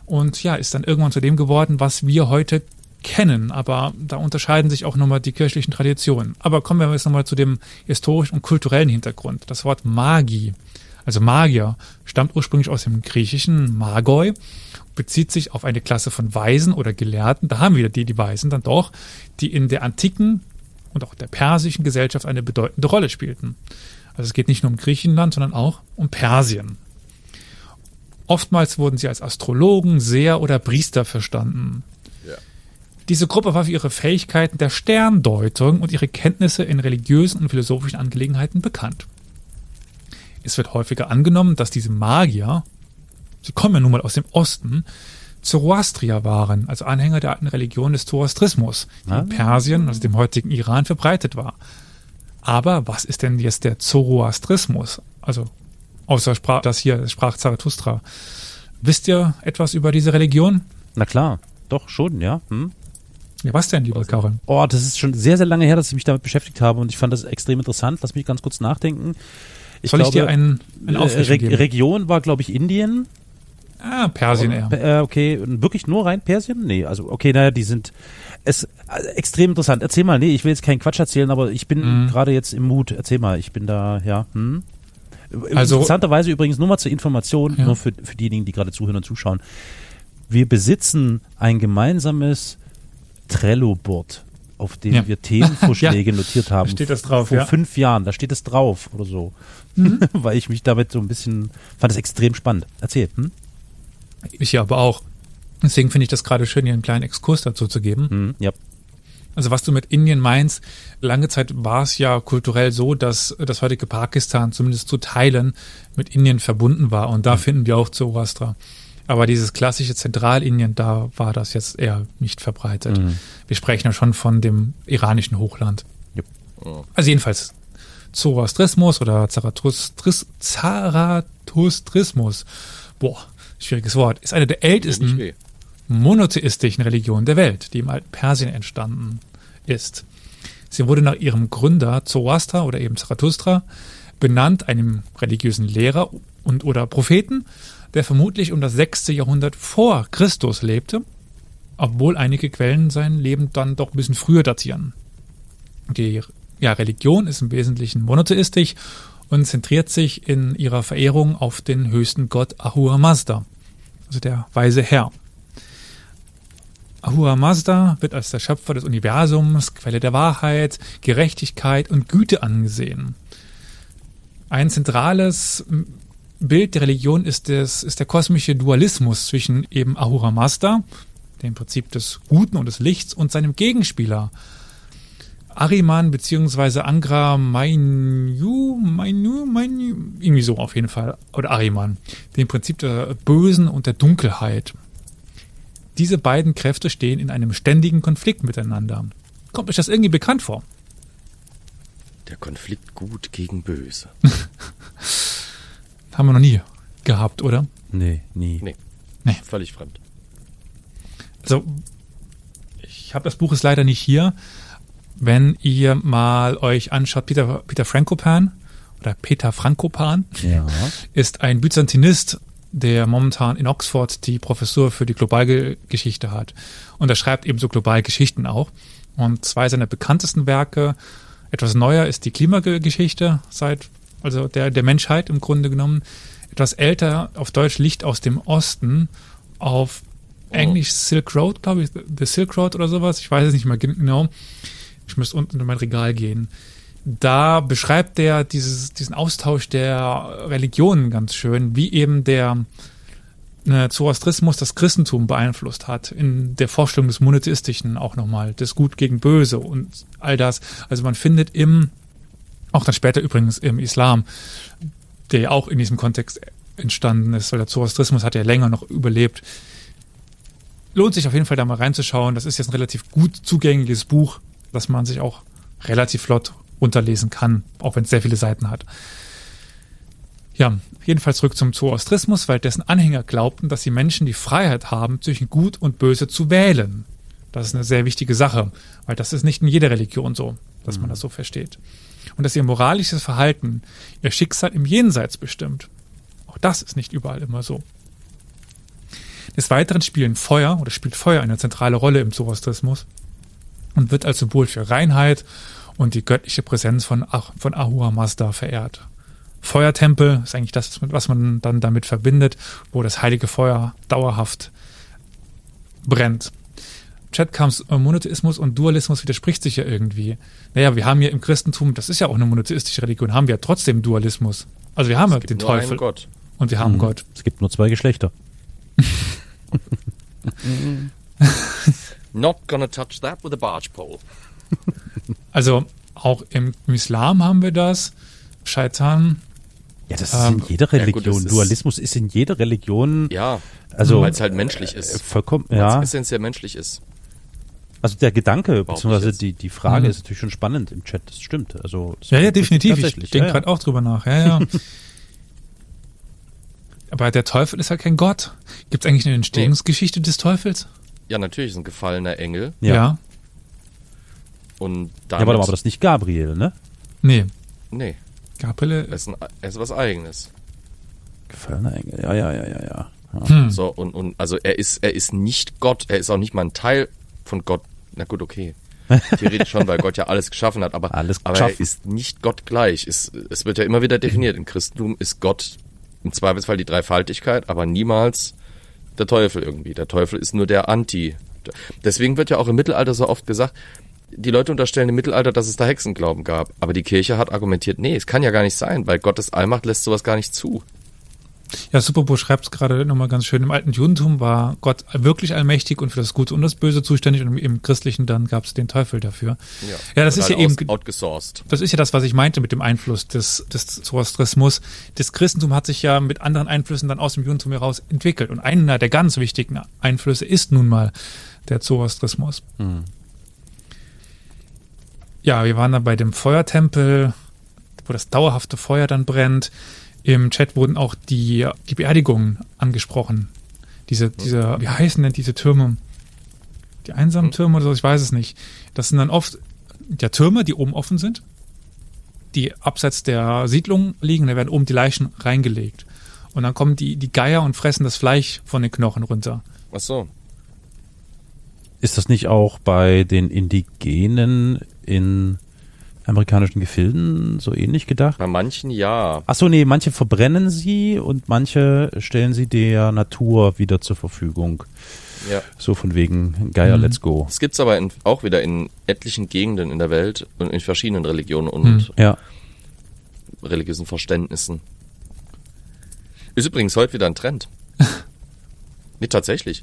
und ja, ist dann irgendwann zu dem geworden, was wir heute kennen. Aber da unterscheiden sich auch nochmal die kirchlichen Traditionen. Aber kommen wir jetzt nochmal zu dem historischen und kulturellen Hintergrund. Das Wort Magie, also Magier, stammt ursprünglich aus dem griechischen Magoi bezieht sich auf eine Klasse von Weisen oder Gelehrten, da haben wir die, die Weisen dann doch, die in der antiken und auch der persischen Gesellschaft eine bedeutende Rolle spielten. Also es geht nicht nur um Griechenland, sondern auch um Persien. Oftmals wurden sie als Astrologen, Seher oder Priester verstanden. Diese Gruppe war für ihre Fähigkeiten der Sterndeutung und ihre Kenntnisse in religiösen und philosophischen Angelegenheiten bekannt. Es wird häufiger angenommen, dass diese Magier sie kommen ja nun mal aus dem Osten, Zoroastrier waren, also Anhänger der alten Religion des Zoroastrismus, die ah. in Persien, also dem heutigen Iran, verbreitet war. Aber was ist denn jetzt der Zoroastrismus? Also außer Sprach, das hier sprach Zarathustra. Wisst ihr etwas über diese Religion? Na klar, doch schon, ja. Hm? Ja, was denn, lieber Karin? Oh, das ist schon sehr, sehr lange her, dass ich mich damit beschäftigt habe und ich fand das extrem interessant. Lass mich ganz kurz nachdenken. Ich Soll glaube, ich dir einen, einen äh, Re Region war, glaube ich, Indien. Ah, Persien eher. Äh, okay, wirklich nur rein Persien? Nee, also okay, naja, die sind es äh, extrem interessant. Erzähl mal, nee, ich will jetzt keinen Quatsch erzählen, aber ich bin mhm. gerade jetzt im Mut. Erzähl mal, ich bin da, ja. Hm? Also, Interessanterweise übrigens nur mal zur Information, ja. nur für, für diejenigen, die gerade zuhören und zuschauen. Wir besitzen ein gemeinsames Trello-Board, auf dem ja. wir Themenvorschläge ja. notiert haben. Da steht das drauf, Vor ja. fünf Jahren, da steht es drauf oder so. Mhm. Weil ich mich damit so ein bisschen, fand es extrem spannend. Erzähl. Hm? Ich ja aber auch. Deswegen finde ich das gerade schön, hier einen kleinen Exkurs dazu zu geben. Mhm, ja. Also was du mit Indien meinst, lange Zeit war es ja kulturell so, dass das heutige Pakistan zumindest zu Teilen mit Indien verbunden war. Und da mhm. finden wir auch Zoroastra. Aber dieses klassische Zentralindien, da war das jetzt eher nicht verbreitet. Wir sprechen ja schon von dem iranischen Hochland. Jupp. Also jedenfalls Zoroastrismus oder Zarathustris, Zarathustrismus, boah, schwieriges Wort, ist eine der ältesten monotheistischen Religionen der Welt, die im alten Persien entstanden ist. Sie wurde nach ihrem Gründer Zoroaster oder eben Zarathustra benannt, einem religiösen Lehrer und oder Propheten, der vermutlich um das 6. Jahrhundert vor Christus lebte, obwohl einige Quellen sein Leben dann doch ein bisschen früher datieren. Die ja, Religion ist im Wesentlichen monotheistisch und zentriert sich in ihrer Verehrung auf den höchsten Gott Ahura Mazda, also der weise Herr. Ahura Mazda wird als der Schöpfer des Universums, Quelle der Wahrheit, Gerechtigkeit und Güte angesehen. Ein zentrales Bild der Religion ist, des, ist der kosmische Dualismus zwischen eben Ahura Mazda, dem Prinzip des Guten und des Lichts, und seinem Gegenspieler, Ariman beziehungsweise Angra Mainyu, Mainyu, Mainyu, irgendwie so auf jeden Fall, oder Ariman, dem Prinzip der Bösen und der Dunkelheit. Diese beiden Kräfte stehen in einem ständigen Konflikt miteinander. Kommt euch das irgendwie bekannt vor? Der Konflikt gut gegen böse. Haben wir noch nie gehabt, oder? Nee, nie. Nee. Völlig fremd. Also, ich habe das Buch ist leider nicht hier. Wenn ihr mal euch anschaut, Peter, Peter Frankopan oder Peter Frankopan Ja. ist ein Byzantinist, der momentan in Oxford die Professur für die Globalgeschichte hat. Und er schreibt ebenso Globalgeschichten auch. Und zwei seiner bekanntesten Werke, etwas neuer ist die Klimageschichte seit, also der, der Menschheit im Grunde genommen. Etwas älter, auf Deutsch Licht aus dem Osten, auf Englisch Silk Road, glaube ich, The Silk Road oder sowas. Ich weiß es nicht mehr genau. Ich müsste unten in mein Regal gehen. Da beschreibt er dieses, diesen Austausch der Religionen ganz schön, wie eben der äh, Zoroastrismus das Christentum beeinflusst hat, in der Vorstellung des Monotheistischen auch nochmal, des Gut gegen Böse und all das. Also man findet im, auch dann später übrigens im Islam, der ja auch in diesem Kontext entstanden ist, weil der Zoroastrismus hat ja länger noch überlebt. Lohnt sich auf jeden Fall da mal reinzuschauen. Das ist jetzt ein relativ gut zugängliches Buch, das man sich auch relativ flott runterlesen kann, auch wenn es sehr viele Seiten hat. Ja, jedenfalls zurück zum Zoroastrismus, weil dessen Anhänger glaubten, dass die Menschen die Freiheit haben, zwischen Gut und Böse zu wählen. Das ist eine sehr wichtige Sache, weil das ist nicht in jeder Religion so, dass man das so versteht. Und dass ihr moralisches Verhalten ihr Schicksal im Jenseits bestimmt. Auch das ist nicht überall immer so. Des Weiteren spielen Feuer oder spielt Feuer eine zentrale Rolle im Zoroastrismus und wird als Symbol für Reinheit und die göttliche Präsenz von, von Ahura Mazda verehrt. Feuertempel ist eigentlich das, was man dann damit verbindet, wo das heilige Feuer dauerhaft brennt. Chat kam Monotheismus und Dualismus widerspricht sich ja irgendwie. Naja, wir haben ja im Christentum, das ist ja auch eine monotheistische Religion, haben wir ja trotzdem Dualismus. Also wir haben ja Es gibt den nur Teufel einen Gott. und wir haben Mhm. Gott. Es gibt nur zwei Geschlechter. Not gonna touch that with a barge pole. Also auch im Islam haben wir das. Shaitan, Ja, das Ähm, ist in jeder ja gut, Religion. ist- Dualismus ist in jeder Religion Ja, Also- weil es halt menschlich äh, ist. vollkommen, Weil ja. es essentiell menschlich ist. Also der Gedanke, beziehungsweise die, die Frage Mhm. ist natürlich schon spannend im Chat, das stimmt. Also das Ja, ja, definitiv. Ich denke ja, gerade auch drüber nach. Ja, ja. Aber der Teufel ist halt kein Gott. Gibt es eigentlich eine Entstehungsgeschichte des Teufels? Ja, natürlich ist ein gefallener Engel Ja. und Ja, damit, warte mal, aber das ist nicht Gabriel, ne? Nee. nee, Gabriele. er ist, ein, er ist was Eigenes. Gefallener Engel, ja, ja, ja, ja, ja. ja. Hm. So und und also er ist er ist nicht Gott, er ist auch nicht mal ein Teil von Gott. Na gut, okay. Theoretisch schon, weil Gott ja alles geschaffen hat, aber, Alles aber er ist nicht Gott gleich. Es, es wird ja immer wieder definiert. Im Christentum ist Gott im Zweifelsfall die Dreifaltigkeit, aber niemals der Teufel irgendwie. Der Teufel ist nur der Anti. Deswegen wird ja auch im Mittelalter so oft gesagt, die Leute unterstellen im Mittelalter, dass es da Hexenglauben gab. Aber die Kirche hat argumentiert, nee, es kann ja gar nicht sein, weil Gottes Allmacht lässt sowas gar nicht zu. Ja, Superbo schreibt es gerade nochmal ganz schön. Im alten Judentum war Gott wirklich allmächtig und für das Gute und das Böse zuständig und im christlichen dann gab es den Teufel dafür. Ja, Ja, das ist ja halt eben- aus- outgesourced. Das ist ja das, was ich meinte mit dem Einfluss des, des Zoroastrismus. Das Christentum hat sich ja mit anderen Einflüssen dann aus dem Judentum heraus entwickelt. Und einer der ganz wichtigen Einflüsse ist nun mal der Zoroastrismus. Ja, wir waren da bei dem Feuertempel, wo das dauerhafte Feuer dann brennt. Im Chat wurden auch die, die Beerdigungen angesprochen. Diese, diese, wie heißen denn diese Türme? Die einsamen Türme oder so, ich weiß es nicht. Das sind dann oft ja, Türme, die oben offen sind, die abseits der Siedlung liegen, da werden oben die Leichen reingelegt. Und dann kommen die, die Geier und fressen das Fleisch von den Knochen runter. Ach so. Ist das nicht auch bei den Indigenen in amerikanischen Gefilden so ähnlich gedacht? Bei manchen ja. Ach so, nee, manche verbrennen sie und manche stellen sie der Natur wieder zur Verfügung. Ja. So von wegen Geier, Mhm. let's go. Das gibt's aber in, auch wieder in etlichen Gegenden in der Welt und in verschiedenen Religionen und Ja. religiösen Verständnissen. Ist übrigens heute wieder ein Trend. nee, tatsächlich.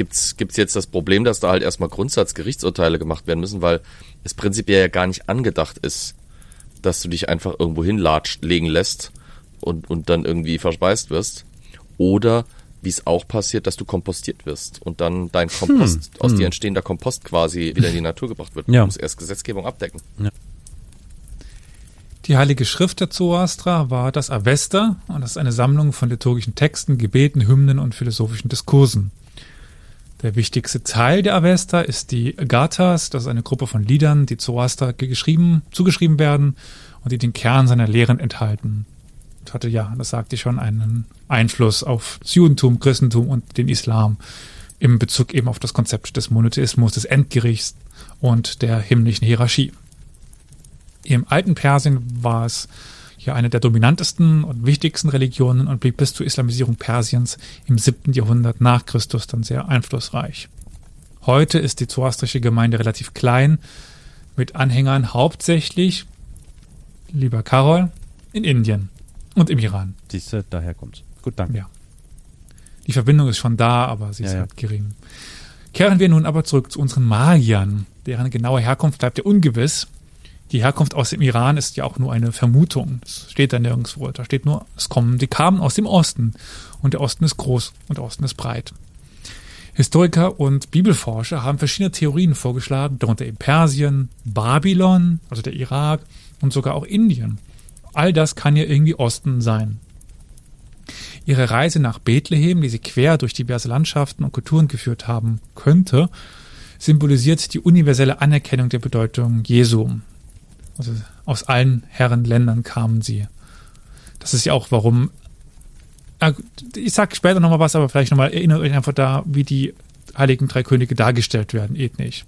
Gibt's, gibt's jetzt das Problem, dass da halt erstmal Grundsatzgerichtsurteile gemacht werden müssen, weil es prinzipiell ja gar nicht angedacht ist, dass du dich einfach irgendwo hinlegen lässt und, und dann irgendwie verspeist wirst. Oder wie es auch passiert, dass du kompostiert wirst und dann dein Kompost, aus dir entstehender Kompost quasi wieder in die Natur gebracht wird. Ja. Du musst erst Gesetzgebung abdecken. Die Heilige Schrift der Zoroastra war das Avesta und das ist eine Sammlung von liturgischen Texten, Gebeten, Hymnen und philosophischen Diskursen. Der wichtigste Teil der Avesta ist die Gathas, das ist eine Gruppe von Liedern, die Zoroaster geschrieben, zugeschrieben werden und die den Kern seiner Lehren enthalten. Und hatte ja, das sagte ich schon, einen Einfluss auf das Judentum, Christentum und den Islam im Bezug eben auf das Konzept des Monotheismus, des Endgerichts und der himmlischen Hierarchie. Im alten Persien war es ja eine der dominantesten und wichtigsten Religionen und blieb bis zur Islamisierung Persiens im siebten Jahrhundert nach Christus dann sehr einflussreich. Heute ist die zoroastrische Gemeinde relativ klein, mit Anhängern hauptsächlich, lieber Karol, in Indien und im Iran. Siehste, daher kommt's. Gut, danke. Ja. Die Verbindung ist schon da, aber sie ist Ja, ja. halt gering. Kehren wir nun aber zurück zu unseren Magiern. Deren genaue Herkunft bleibt ja ungewiss. Die Herkunft aus dem Iran ist ja auch nur eine Vermutung. Das steht da nirgendwo. Da steht nur, es kommen, die kamen aus dem Osten. Und der Osten ist groß und der Osten ist breit. Historiker und Bibelforscher haben verschiedene Theorien vorgeschlagen, darunter eben Persien, Babylon, also der Irak und sogar auch Indien. All das kann ja irgendwie Osten sein. Ihre Reise nach Bethlehem, die sie quer durch diverse Landschaften und Kulturen geführt haben könnte, symbolisiert die universelle Anerkennung der Bedeutung Jesu. Also aus allen Herrenländern kamen sie. Das ist ja auch, warum. Ich sag später nochmal was, aber vielleicht nochmal erinnert euch einfach da, wie die Heiligen Drei Könige dargestellt werden, ethnisch.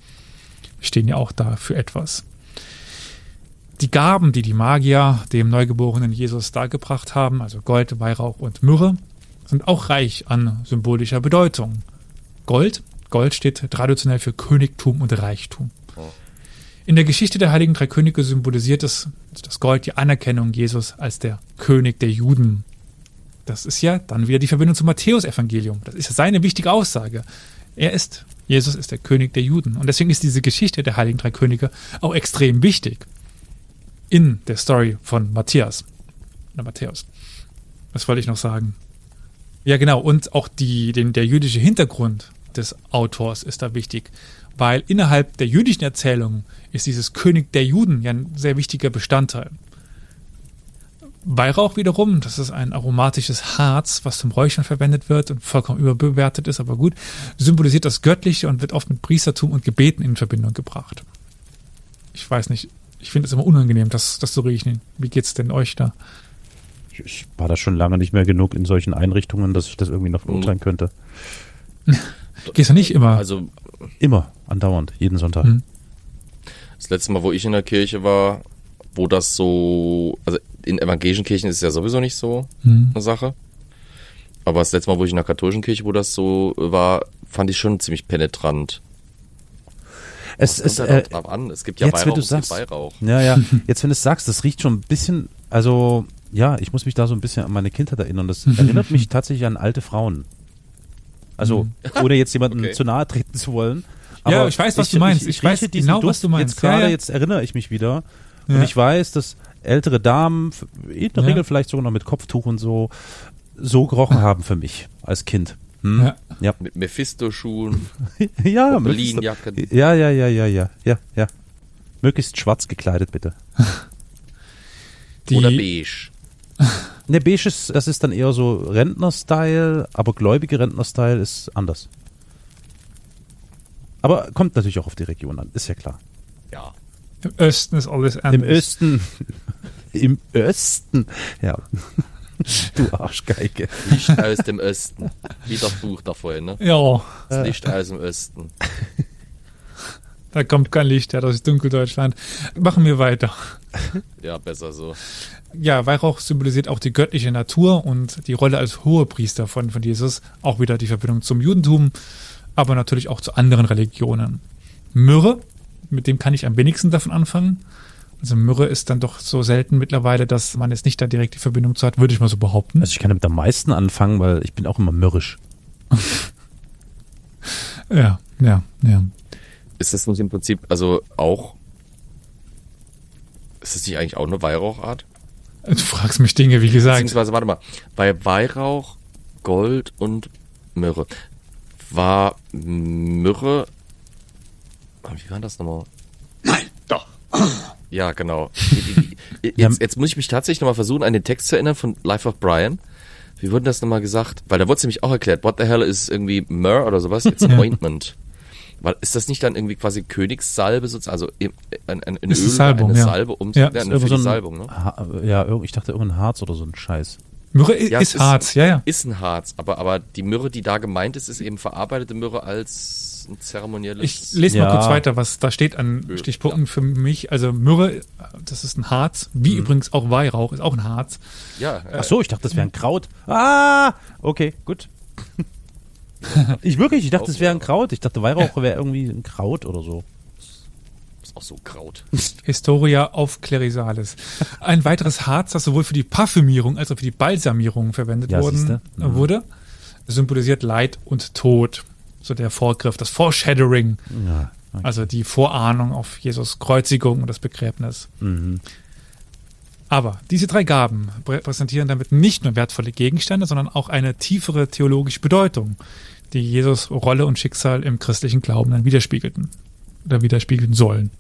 Stehen ja auch da für etwas. Die Gaben, die die Magier dem neugeborenen Jesus dargebracht haben, also Gold, Weihrauch und Myrrhe, sind auch reich an symbolischer Bedeutung. Gold, Gold steht traditionell für Königtum und Reichtum. In der Geschichte der Heiligen Drei Könige symbolisiert es, das Gold die Anerkennung Jesus als der König der Juden. Das ist ja dann wieder die Verbindung zum Matthäusevangelium. Das ist ja seine wichtige Aussage. Er ist, Jesus ist der König der Juden. Und deswegen ist diese Geschichte der Heiligen Drei Könige auch extrem wichtig in der Story von Matthias. Oder Matthäus. Was wollte ich noch sagen? Ja, genau. Und auch die, den, der jüdische Hintergrund des Autors ist da wichtig, weil innerhalb der jüdischen Erzählung ist dieses König der Juden ja ein sehr wichtiger Bestandteil. Weihrauch wiederum, das ist ein aromatisches Harz, was zum Räuchern verwendet wird und vollkommen überbewertet ist, aber gut, symbolisiert das Göttliche und wird oft mit Priestertum und Gebeten in Verbindung gebracht. Ich weiß nicht, ich finde es immer unangenehm, das, das zu riechen. Wie geht's denn euch da? Ich, ich war da schon lange nicht mehr genug in solchen Einrichtungen, dass ich das irgendwie noch verurteilen könnte. Gehst du nicht immer? Also Immer, andauernd, jeden Sonntag. Mhm. das letzte Mal, wo ich in der Kirche war, wo das so, also in evangelischen Kirchen ist es ja sowieso nicht so Hm. eine Sache. Aber das letzte Mal, wo ich in der katholischen Kirche, wo das so war, fand ich schon ziemlich penetrant. Es ist, halt äh, auch drauf an. Es gibt ja jetzt, wenn Weihrauch du es gibt sagst- Weihrauch. ja, ja, jetzt wenn du es sagst, das riecht schon ein bisschen, also ja, ich muss mich da so ein bisschen an meine Kindheit erinnern. Das erinnert mich tatsächlich an alte Frauen. Also, ohne jetzt jemanden Okay. zu nahe treten zu wollen. Ja, ich weiß, was du meinst. Ich weiß rieche diesen genau, was Duft du meinst. Jetzt gerade, Ja, ja. jetzt erinnere ich mich wieder. Und Ja. ich weiß, dass ältere Damen, in der Ja. Regel vielleicht sogar noch mit Kopftuch und so, so gerochen haben für mich als Kind. Hm? Ja. Ja. Mit Mephisto-Schuhen, Ja, Berlinjacken. ja, ja, ja, ja, ja, ja, ja. Möglichst schwarz gekleidet, bitte. Die, oder beige. Ne, beige ist, das ist dann eher so Rentner-Style, aber gläubige Rentner-Style ist anders. Aber kommt natürlich auch auf die Region an, ist ja klar. Ja. Im Osten ist alles anders. Im Östen, im Östen, ja. Du Arschgeige. Licht aus dem Osten. Wie das Buch da vorhin, ne? Ja, Das Licht aus dem Osten. da kommt kein Licht, ja, das ist Dunkeldeutschland. Machen wir weiter. Ja, besser so. Ja, Weihrauch symbolisiert auch die göttliche Natur und die Rolle als Hohepriester von, von Jesus. Auch wieder die Verbindung zum Judentum, aber natürlich auch zu anderen Religionen. Myrrhe, mit dem kann ich am wenigsten davon anfangen. Also Myrrhe ist dann doch so selten mittlerweile, dass man jetzt nicht da direkt die Verbindung zu hat, würde ich mal so behaupten. Also ich kann damit am meisten anfangen, weil ich bin auch immer mürrisch. Ja, ja, ja. Ist das nicht im Prinzip, also auch, ist das nicht eigentlich auch eine Weihrauchart? Du fragst mich Dinge, wie gesagt. Beziehungsweise, warte mal, bei Weihrauch, Gold und Myrrhe. War Myrrhe, wie war das nochmal? Nein, doch. Ja, genau. Jetzt, jetzt muss ich mich tatsächlich nochmal versuchen, an den Text zu erinnern von Life of Brian. Wie wurde das nochmal gesagt? Weil da wurde es nämlich auch erklärt, what the hell ist irgendwie Myrrh oder sowas? It's an ointment. Weil, ist das nicht dann irgendwie quasi Königssalbe sozusagen? Also im- ein, ein, ein Ist Öl, eine Salbung, eine ja. Salbe um Ja, ja, ist eine so ein Salbung, ne? Ha ja, ich dachte irgendein Harz oder so ein Scheiß. Myrrhe Ja, es ist Harz, ja, ja. Ist ein Harz, aber, aber die Myrrhe, die da gemeint ist, ist eben verarbeitete Myrrhe als ein zeremonielles. Ich lese mal Ja. kurz weiter, was da steht an Öl, Stichpunkten für mich. Also Myrrhe, das ist ein Harz, wie übrigens auch Weihrauch ist auch ein Harz. ja, Ach so, ich dachte, das wäre ein Kraut. Ah, okay, gut. ich wirklich, ich dachte, das wäre ein Kraut. Ich dachte, Weihrauch wäre irgendwie ein Kraut oder so. ist auch so Kraut. Historia auf Clarisalis. Ein weiteres Harz, das sowohl für die Parfümierung als auch für die Balsamierung verwendet Ja, worden, siehste. Mhm. wurde, symbolisiert Leid und Tod. So der Vorgriff, das Foreshadowing, Ja. also die Vorahnung auf Jesus Kreuzigung und das Begräbnis. Mhm. Aber diese drei Gaben prä- präsentieren damit nicht nur wertvolle Gegenstände, sondern auch eine tiefere theologische Bedeutung, die Jesus Rolle und Schicksal im christlichen Glauben dann widerspiegelten oder widerspiegeln sollen.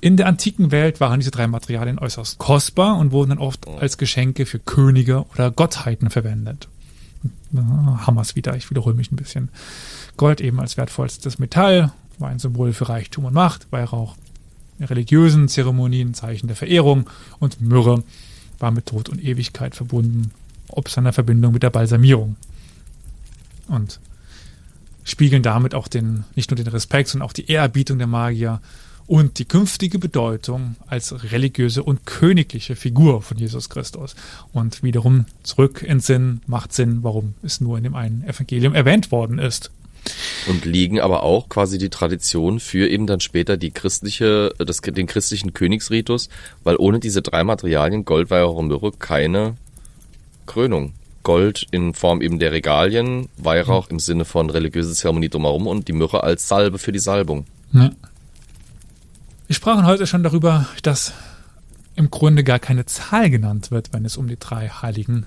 In der antiken Welt waren diese drei Materialien äußerst kostbar und wurden dann oft als Geschenke für Könige oder Gottheiten verwendet. Na, Hammers wieder, ich wiederhole mich ein bisschen. Gold eben als wertvollstes Metall, war ein Symbol für Reichtum und Macht, Weihrauch in religiösen Zeremonien Zeichen der Verehrung und Myrrhe war mit Tod und Ewigkeit verbunden, ob seiner Verbindung mit der Balsamierung. Und spiegeln damit auch den, nicht nur den Respekt, sondern auch die Ehrerbietung der Magier und die künftige Bedeutung als religiöse und königliche Figur von Jesus Christus. Und wiederum zurück ins Sinn, macht Sinn, warum es nur in dem einen Evangelium erwähnt worden ist. Und liegen aber auch quasi die Tradition für eben dann später die christliche, das, den christlichen Königsritus, weil ohne diese drei Materialien, Gold, Weihrauch und Myrrhe, keine Krönung. Gold in Form eben der Regalien, Weihrauch im Sinne von religiöse Zeremonie drumherum und die Myrrhe als Salbe für die Salbung. Ja. Wir sprachen heute schon darüber, dass im Grunde gar keine Zahl genannt wird, wenn es um die drei heiligen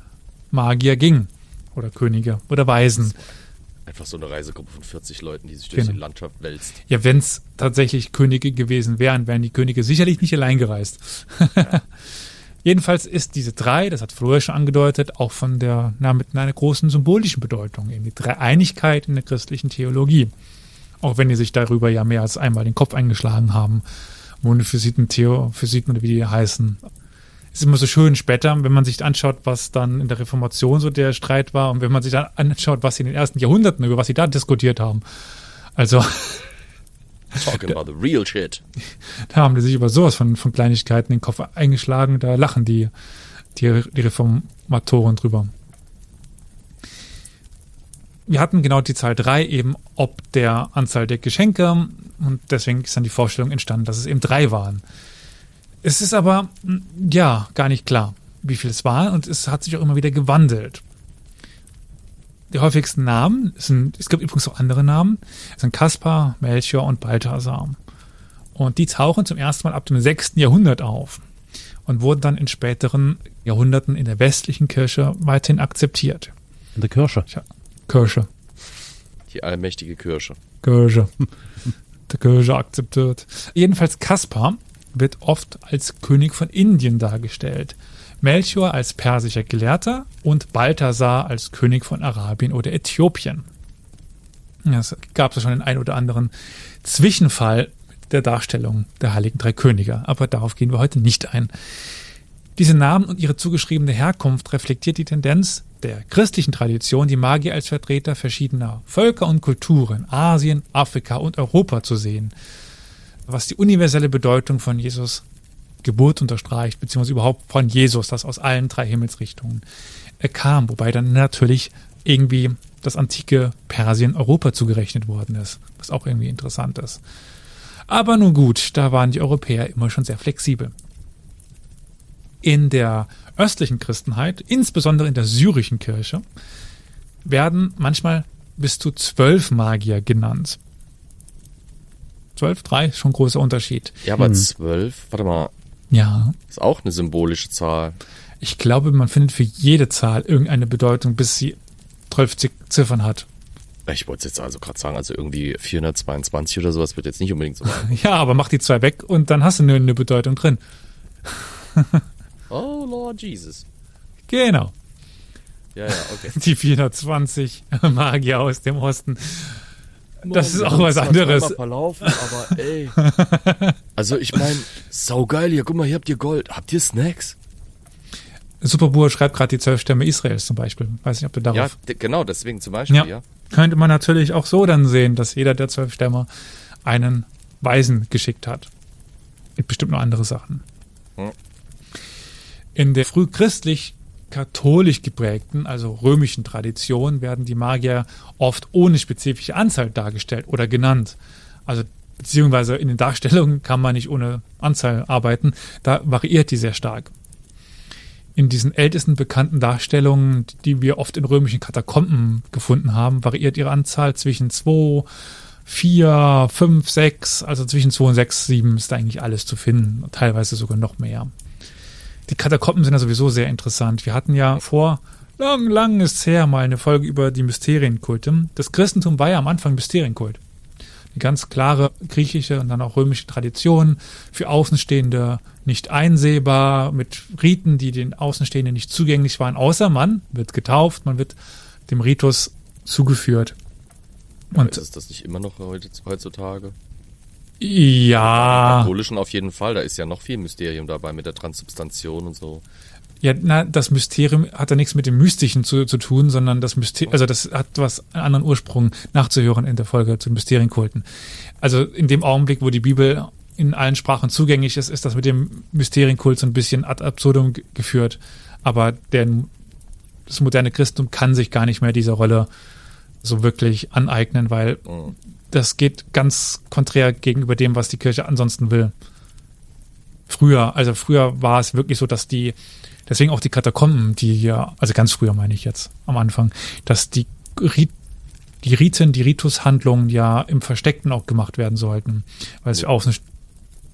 Magier ging. Oder Könige oder Weisen. Einfach so eine Reisegruppe von 40 Leuten, die sich durch Genau. die Landschaft wälzt. Ja, wenn es tatsächlich Könige gewesen wären, wären die Könige sicherlich nicht allein gereist. Jedenfalls ist diese drei, das hat Florian schon angedeutet, auch von der, na, mit einer großen symbolischen Bedeutung, eben die Dreieinigkeit in der christlichen Theologie. Auch wenn die sich darüber ja mehr als einmal den Kopf eingeschlagen haben. Monophysiten, Theophysiten oder wie die heißen. Ist immer so schön später, wenn man sich anschaut, was dann in der Reformation so der Streit war und wenn man sich dann anschaut, was sie in den ersten Jahrhunderten, über was sie da diskutiert haben. Also, Talking about the real shit. Da haben die sich über sowas von, von Kleinigkeiten den Kopf eingeschlagen, da lachen die, die, die Reformatoren drüber. Wir hatten genau die Zahl drei eben ob der Anzahl der Geschenke und deswegen ist dann die Vorstellung entstanden, dass es eben drei waren. Es ist aber, ja, gar nicht klar. wie viel es war und es hat sich auch immer wieder gewandelt. Die häufigsten Namen sind, es gibt übrigens auch andere Namen, sind Kaspar, Melchior und Balthasar. Und die tauchen zum ersten Mal ab dem 6. Jahrhundert auf und wurden dann in späteren Jahrhunderten in der westlichen Kirche weiterhin akzeptiert. In der Kirche. Tja, Kirche. Die allmächtige Kirche. Kirche. der Kirche akzeptiert. Jedenfalls Kaspar wird oft als König von Indien dargestellt. Melchior als persischer Gelehrter und Balthasar als König von Arabien oder Äthiopien. Es gab schon den ein oder anderen Zwischenfall der Darstellung der Heiligen Drei Könige, aber darauf gehen wir heute nicht ein. Diese Namen und ihre zugeschriebene Herkunft reflektiert die Tendenz der christlichen Tradition, die Magier als Vertreter verschiedener Völker und Kulturen, Asien, Afrika und Europa zu sehen, was die universelle Bedeutung von Jesus Geburt unterstreicht, beziehungsweise überhaupt von Jesus, das aus allen drei Himmelsrichtungen kam, wobei dann natürlich irgendwie das antike Persien Europa zugerechnet worden ist, was auch irgendwie interessant ist. Aber nun gut, da waren die Europäer immer schon sehr flexibel. In der östlichen Christenheit, insbesondere in der syrischen Kirche, werden manchmal bis zu zwölf Magier genannt. Zwölf, drei, schon ein großer Unterschied. Ja, aber zwölf, warte mal, Ja, ist auch eine symbolische Zahl. ich glaube, man findet für jede Zahl irgendeine Bedeutung, bis sie 12 Zi- Ziffern hat. Ich wollte jetzt also gerade sagen, also irgendwie 422 oder sowas wird jetzt nicht unbedingt so. Ja, aber mach die zwei weg und dann hast du nur eine Bedeutung drin. Oh Lord Jesus. Genau. Ja, ja, okay. Die 420 Magier aus dem Osten. Das ist auch was anderes. verlaufen, aber ey. Also ich meine, saugeil hier, guck mal, hier habt ihr Gold. Habt ihr Snacks? Superbur schreibt gerade die zwölf Stämme Israels zum Beispiel. Weiß nicht, ob du Ja, darauf. d- genau, deswegen zum Beispiel, Ja. ja. Könnte man natürlich auch so dann sehen, dass jeder der zwölf Stämme einen Weisen geschickt hat. Gibt bestimmt noch andere Sachen. Hm. In der frühchristlich katholisch geprägten, also römischen Tradition werden die Magier oft ohne spezifische Anzahl dargestellt oder genannt. Also beziehungsweise in den Darstellungen kann man nicht ohne Anzahl arbeiten. Da variiert die sehr stark. In diesen ältesten bekannten Darstellungen, die wir oft in römischen Katakomben gefunden haben, variiert ihre Anzahl zwischen 2, 4, 5, 6, also zwischen 2 und 6, 7 ist eigentlich alles zu finden, teilweise sogar noch mehr. Die Katakomben sind ja sowieso sehr interessant. Wir hatten ja vor lang, lang ist her mal eine Folge über die Mysterienkulte. Das Christentum war ja am Anfang Mysterienkult. Eine ganz klare griechische und dann auch römische Tradition für Außenstehende nicht einsehbar, mit Riten, die den Außenstehenden nicht zugänglich waren, außer man wird getauft, man wird dem Ritus zugeführt. Und ist das nicht immer noch heute, heutzutage? Ja, Katholischen auf jeden Fall, da ist ja noch viel Mysterium dabei mit der Transubstantion und so. Ja, na, das Mysterium hat ja nichts mit dem Mystischen zu, zu tun, sondern das Mysterium, also das hat was einen anderen Ursprung nachzuhören in der Folge zu Mysterienkulten. Also in dem Augenblick, wo die Bibel in allen Sprachen zugänglich ist, ist das mit dem Mysterienkult so ein bisschen ad absurdum ge- geführt. Aber der, das moderne Christentum kann sich gar nicht mehr dieser Rolle so wirklich aneignen, weil Mhm. Das geht ganz konträr gegenüber dem, was die Kirche ansonsten will. Früher, also früher war es wirklich so, dass die, deswegen auch die Katakomben, die hier, also ganz früher meine ich jetzt, am Anfang, dass die, die Riten, die Ritushandlungen ja im Versteckten auch gemacht werden sollten, weil es für außen,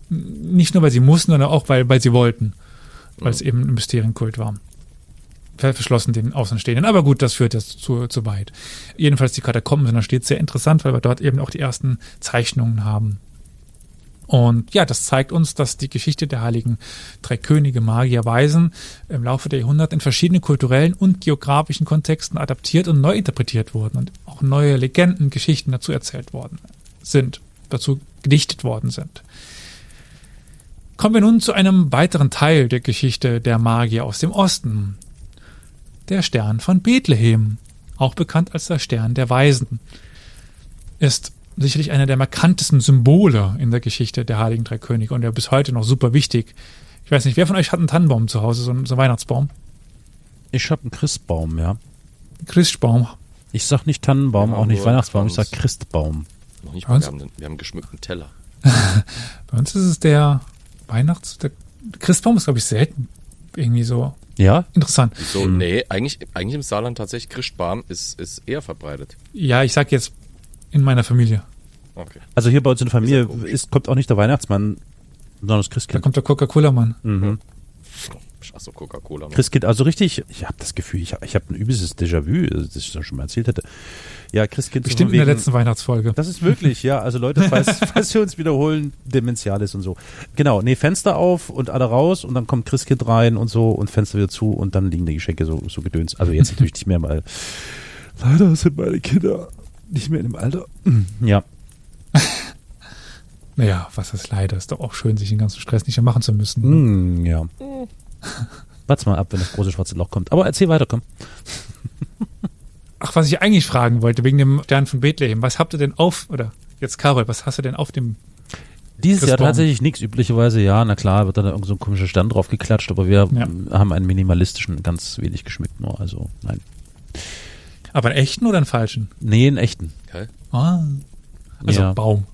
nicht nur weil sie mussten, sondern auch weil, weil sie wollten, weil es eben ein Mysterienkult war. Ver- Verschlossen den Außenstehenden. Aber gut, das führt jetzt zu, zu weit. Jedenfalls die Katakomben sind da stets sehr interessant, weil wir dort eben auch die ersten Zeichnungen haben. Und ja, das zeigt uns, dass die Geschichte der heiligen drei Könige, Magier, Weisen im Laufe der Jahrhunderte in verschiedenen kulturellen und geografischen Kontexten adaptiert und neu interpretiert wurden und auch neue Legenden, Geschichten dazu erzählt worden sind, dazu gedichtet worden sind. Kommen wir nun zu einem weiteren Teil der Geschichte der Magier aus dem Osten. Der Stern von Bethlehem, auch bekannt als der Stern der Weisen, ist sicherlich einer der markantesten Symbole in der Geschichte der Heiligen Drei Könige und ja bis heute noch super wichtig. Ich weiß nicht, wer von euch hat einen Tannenbaum zu Hause, so einen, so einen Weihnachtsbaum? Ich habe einen Christbaum, ja. Christbaum. Ich sag nicht Tannenbaum, auch nicht Weihnachtsbaum, ich sag Christbaum. Noch nicht wir haben, wir haben einen geschmückten Teller. Bei uns ist es der Weihnachts-, der Christbaum ist, glaube ich, selten irgendwie so Ja? Interessant. So, nee, eigentlich, eigentlich im Saarland tatsächlich Christbaum ist, ist eher verbreitet. Ja, ich sag jetzt in meiner Familie. Okay. Also hier bei uns in der Familie Ist kommt auch nicht der Weihnachtsmann, sondern das Da Christkind. kommt der Coca-Cola-Mann. Mhm. Achso, Coca-Cola. Christkind, also richtig, ich habe das Gefühl, ich, hab- ich habe ein übelstes Déjà-vu, das ich das schon mal erzählt hätte. Ja, Christkind Bestimmt von in der wegen- letzten Weihnachtsfolge. Das ist wirklich, ja. Also Leute, falls, falls wir uns wiederholen, Demenzial ist und so. Genau, nee, Fenster auf und alle raus und dann kommt Christkind rein und so und Fenster wieder zu und dann liegen die Geschenke so, so gedöns. Also jetzt natürlich nicht mehr, weil leider sind meine Kinder nicht mehr in dem Alter. Ja. Naja, was ist leider. Ist doch auch schön, sich den ganzen Stress nicht mehr machen zu müssen. Mm, ja. Warte mal ab, wenn das große schwarze Loch kommt. Aber erzähl weiter, komm. Ach, was ich eigentlich fragen wollte, wegen dem Stern von Bethlehem. Was habt ihr denn auf, oder jetzt Karol, was hast du denn auf dem, Dieses Jahr Christbaum. tatsächlich nichts. Üblicherweise, ja, na klar, wird dann irgend so ein komischer Stern drauf geklatscht, aber wir Ja. haben einen minimalistischen, ganz wenig geschmückt nur. Also, nein. aber einen echten oder einen falschen? Nee, einen echten. Okay. Ah. Also Ja. Baum.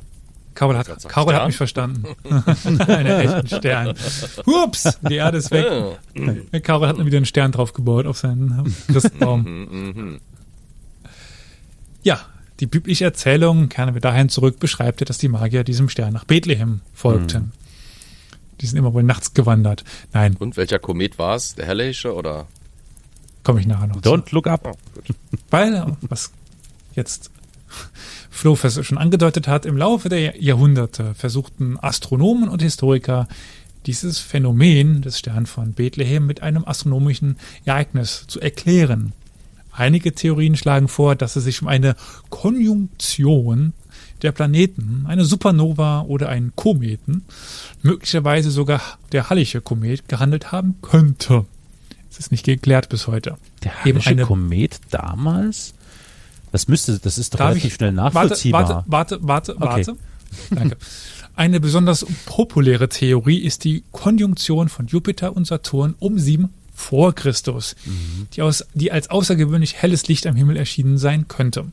Karol hat, Karol hat mich verstanden. einen echten Stern. Ups, die Erde ist weg. Karol hat mir wieder einen Stern drauf gebaut auf seinen Christbaum. Mhm, mhm. Ja, die biblische Erzählung, kehren wir dahin zurück, beschreibt ja, dass die Magier diesem Stern nach Bethlehem folgten. Die sind immer wohl nachts gewandert. Nein, Und welcher Komet war es? Der Helleische oder? komme ich nachher noch Don't look up. Oh. Weil, was jetzt Flo schon angedeutet hat, im Laufe der Jahrhunderte versuchten Astronomen und Historiker dieses Phänomen des Sterns von Bethlehem mit einem astronomischen Ereignis zu erklären. Einige Theorien schlagen vor, dass es sich um eine Konjunktion der Planeten, eine Supernova oder einen Kometen, möglicherweise sogar der Hallische Komet gehandelt haben könnte. Es ist nicht geklärt bis heute. Der Hallische Komet damals? Das müsste, das ist doch relativ ich- schnell nachvollziehbar. Warte, warte, warte, warte, Okay. Danke. Eine besonders populäre Theorie ist die Konjunktion von Jupiter und Saturn um sieben vor Christus, Mhm. die, aus, die als außergewöhnlich helles Licht am Himmel erschienen sein könnte.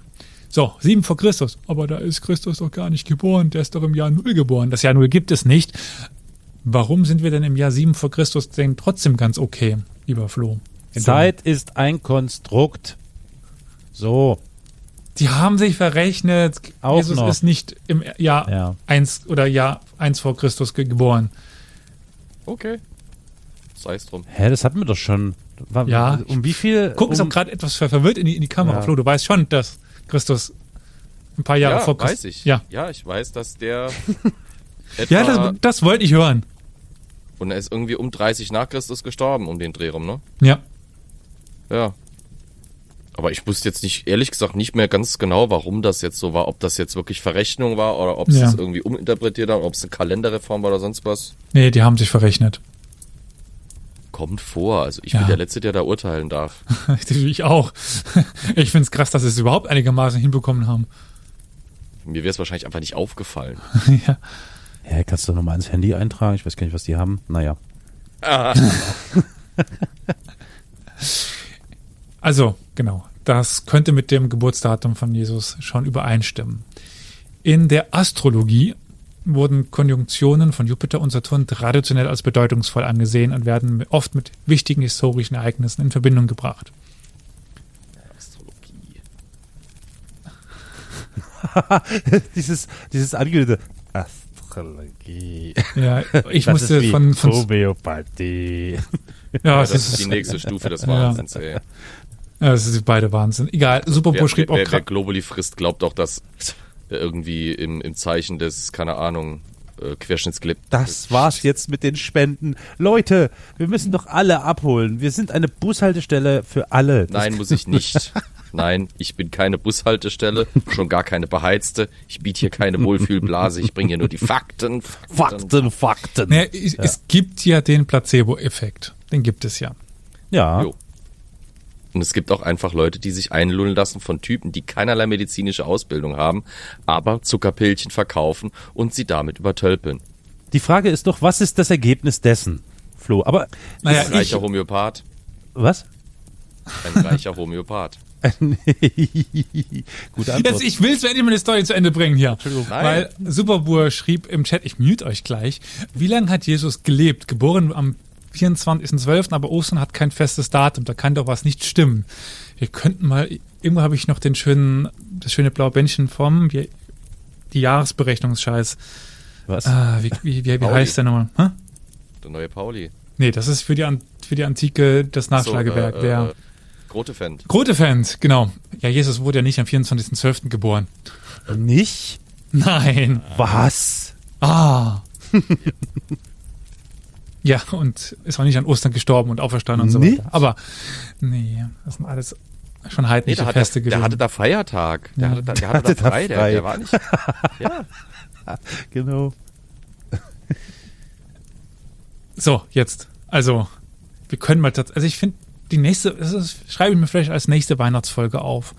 So, sieben vor Christus. Aber da ist Christus doch gar nicht geboren. Der ist doch im Jahr Null geboren. Das Jahr Null gibt es nicht. Warum sind wir denn im Jahr sieben vor Christus denn trotzdem ganz okay, lieber Flo? Zeit ist ein Konstrukt. So. Die haben sich verrechnet. Auch Jesus noch. ist nicht im Jahr Ja. eins oder Jahr eins vor Christus ge- geboren. Okay. Sei es drum. Hä, das hatten wir doch schon. War, Ja. Um wie viel? Guck, ist um, auch gerade etwas ver- verwirrt in die, in die Kamera, Ja. Flo. Du weißt schon, dass Christus ein paar Jahre ja, vor Christus. weiß ich. Ja, ja, ich weiß, dass der etwa, ja das, das wollte ich hören. und er ist irgendwie um 30 nach Christus gestorben, um den Dreh rum, ne? Ja. Ja. Aber ich wusste jetzt nicht, ehrlich gesagt, nicht mehr ganz genau, warum das jetzt so war. Ob das jetzt wirklich Verrechnung war oder ob sie Ja. es irgendwie uminterpretiert haben, ob es eine Kalenderreform war oder sonst was. Nee, die haben sich verrechnet. Kommt vor. Also ich Ja. bin der Letzte, der da urteilen darf. ich auch. Ich find's krass, dass sie es überhaupt einigermaßen hinbekommen haben. Mir wäre es wahrscheinlich einfach nicht aufgefallen. ja. Hä, kannst du nochmal ins Handy eintragen? Ich weiß gar nicht, was die haben. Naja. Also, genau. Das könnte mit dem Geburtsdatum von Jesus schon übereinstimmen. In der Astrologie wurden Konjunktionen von Jupiter und Saturn traditionell als bedeutungsvoll angesehen und werden oft mit wichtigen historischen Ereignissen in Verbindung gebracht. Astrologie. dieses, dieses angehörte Astrologie. Ja, ich Das musste ist wie von, von Homöopathie. ja, Ja, es das ist ist, die nächste Stufe des Ja. Wahnsinns, ey. ja, es ist beide Wahnsinn. Egal, Superbowl Wer, schrieb wer, auch wer, wer gerade. Globally frisst, glaubt auch, dass irgendwie im, im Zeichen des, keine Ahnung, äh, Querschnittsgelebt. Das war's jetzt mit den Spenden. Leute, wir müssen doch alle abholen. Wir sind eine Bushaltestelle für alle. Das Nein, muss ich nicht. Nein, ich bin keine Bushaltestelle, schon gar keine beheizte. Ich biete hier keine Wohlfühlblase, ich bringe hier nur die Fakten. Fakten, Fakten. Naja, es, es gibt ja den Placebo-Effekt. Den gibt es ja. Ja. Jo. Und es gibt auch einfach Leute, die sich einlullen lassen von Typen, die keinerlei medizinische Ausbildung haben, aber Zuckerpillchen verkaufen und sie damit übertölpeln. Die Frage ist doch, was ist das Ergebnis dessen, Flo? Aber Naja, Ein ich, reicher Homöopath. was? Ein reicher Homöopath. Gute Antwort. Jetzt, ich will es endlich meine Story zu Ende bringen hier. Nein. Weil Superbur schrieb im Chat, ich mute euch gleich, wie lange hat Jesus gelebt? Geboren am 24.12., aber Ostern hat kein festes Datum, da kann doch was nicht stimmen. Wir könnten mal, irgendwo habe ich noch den schönen, das schöne blaue Bändchen vom, wie, die Jahresberechnungsscheiß. Was? Ah, wie, wie, wie, wie heißt der nochmal? Hä? Der neue Pauli. Nee, das ist für die, für die Antike das Nachschlagewerk. So, äh, der äh, Grotefend. Grotefans, genau. Ja, Jesus wurde ja nicht am 24.12. geboren. Nicht? Nein. Was? Ah. ja, und ist auch nicht an Ostern gestorben und auferstanden und so Nicht? weiter. Aber nee, das sind alles schon Nee, heidnische der, hat, der, Feste der gewesen. hatte da Feiertag. Der Ja. hatte da, der hatte hatte da da frei. Der, frei. der war nicht. Ja. Genau. so, jetzt. Also, wir können mal also ich finde die nächste, das ist, schreibe ich mir vielleicht als nächste Weihnachtsfolge auf.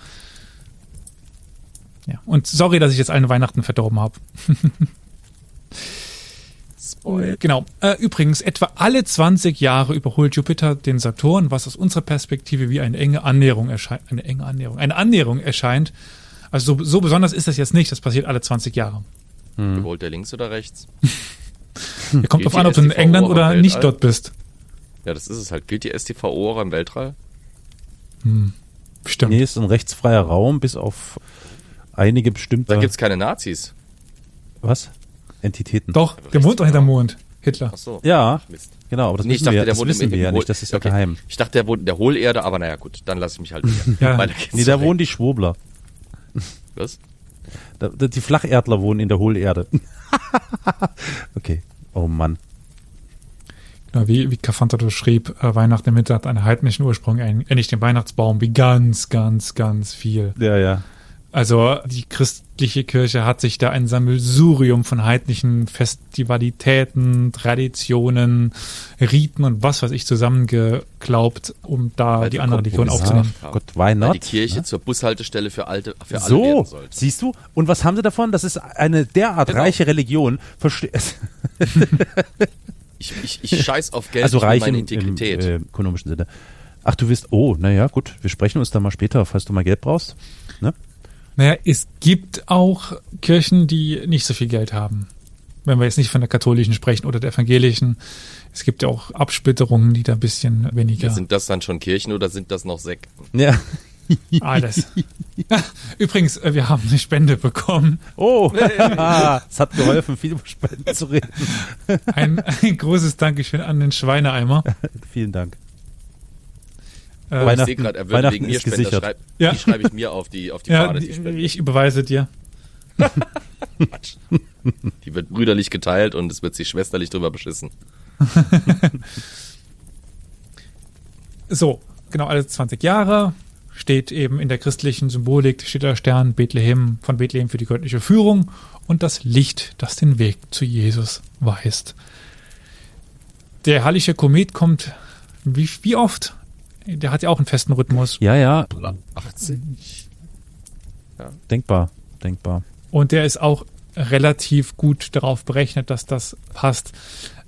Ja, und sorry, dass ich jetzt allen Weihnachten verdorben habe. Spoil. Genau. Äh, übrigens, etwa alle 20 Jahre überholt Jupiter den Saturn, was aus unserer Perspektive wie eine enge Annäherung erscheint. Eine enge Annäherung. Eine Annäherung erscheint. Also so, so besonders ist das jetzt nicht. Das passiert alle 20 Jahre. Überholt der links oder rechts? Hier kommt drauf an, ob du in England oder nicht dort bist. Ja, das ist es halt. Gilt die STVO auch im Weltall? Bestimmt. Nee, ist ein rechtsfreier Raum, bis auf einige bestimmte. Da gibt's keine Nazis. was? Entitäten. Doch, der wohnt doch hinterm Mond. Hitler. Ach so. Ja, Mist. genau, aber das Nee, ich wissen dachte, wir, der das wohnt wissen im, wir ja nicht, das ist ja okay. geheim. Ich dachte, der wohnt in der Hohlerde, aber naja, gut, dann lass ich mich halt wieder. Ja. Nee, da wohnen die Schwobler. Was? Da, da, die Flacherdler wohnen in der Hohlerde. okay. Oh Mann. Genau, wie, wie Kafantato schrieb, äh, Weihnachten im Winter hat einen heidnischen Ursprung, ähnlich dem Weihnachtsbaum, wie ganz, ganz, ganz viel. Ja, ja. Also die christliche Kirche hat sich da ein Sammelsurium von heidnischen Festivalitäten, Traditionen, Riten und was weiß ich zusammengeklaubt, um da Weil die andere Religion aufzunehmen. Gott, why Weil not? die Kirche zur Bushaltestelle für alte, für alle So, werden sollte. siehst du? Und was haben sie davon? Das ist eine derart Genau. reiche Religion. Verste Ich, ich, ich scheiß auf Geld, also reich meine im, im Integrität. äh, ökonomischen Sinne. Ach, du wirst, oh, naja, gut, wir sprechen uns dann mal später, falls du mal Geld brauchst. Ne? Naja, es gibt auch Kirchen, die nicht so viel Geld haben. Wenn wir jetzt nicht von der katholischen sprechen oder der evangelischen. Es gibt ja auch Absplitterungen, die da ein bisschen weniger. Sind das dann schon Kirchen oder sind das noch Sekten? Ja. Alles. Übrigens, äh, wir haben eine Spende bekommen. Oh, es hat geholfen, viel über Spenden zu reden. Ein, ein großes Dankeschön an den Schweineeimer. Vielen Dank. Äh, Ich Weihnachten- sehe gerade, er würde Weihnachten wegen mir ist gesichert. Schreib, Ja. Die schreibe ich mir auf die, auf die ja, Fahne, die die, Spende. ich überweise dir. Die wird brüderlich geteilt und es wird sich schwesterlich drüber beschissen. So, genau, alle 20 Jahre steht eben in der christlichen Symbolik, steht der Stern Bethlehem von Bethlehem für die göttliche Führung und das Licht, das den Weg zu Jesus weist. Der herrliche Komet kommt wie, wie oft? Der hat ja auch einen festen Rhythmus. Ja, ja, 18. denkbar, denkbar. Und der ist auch relativ gut darauf berechnet, dass das passt.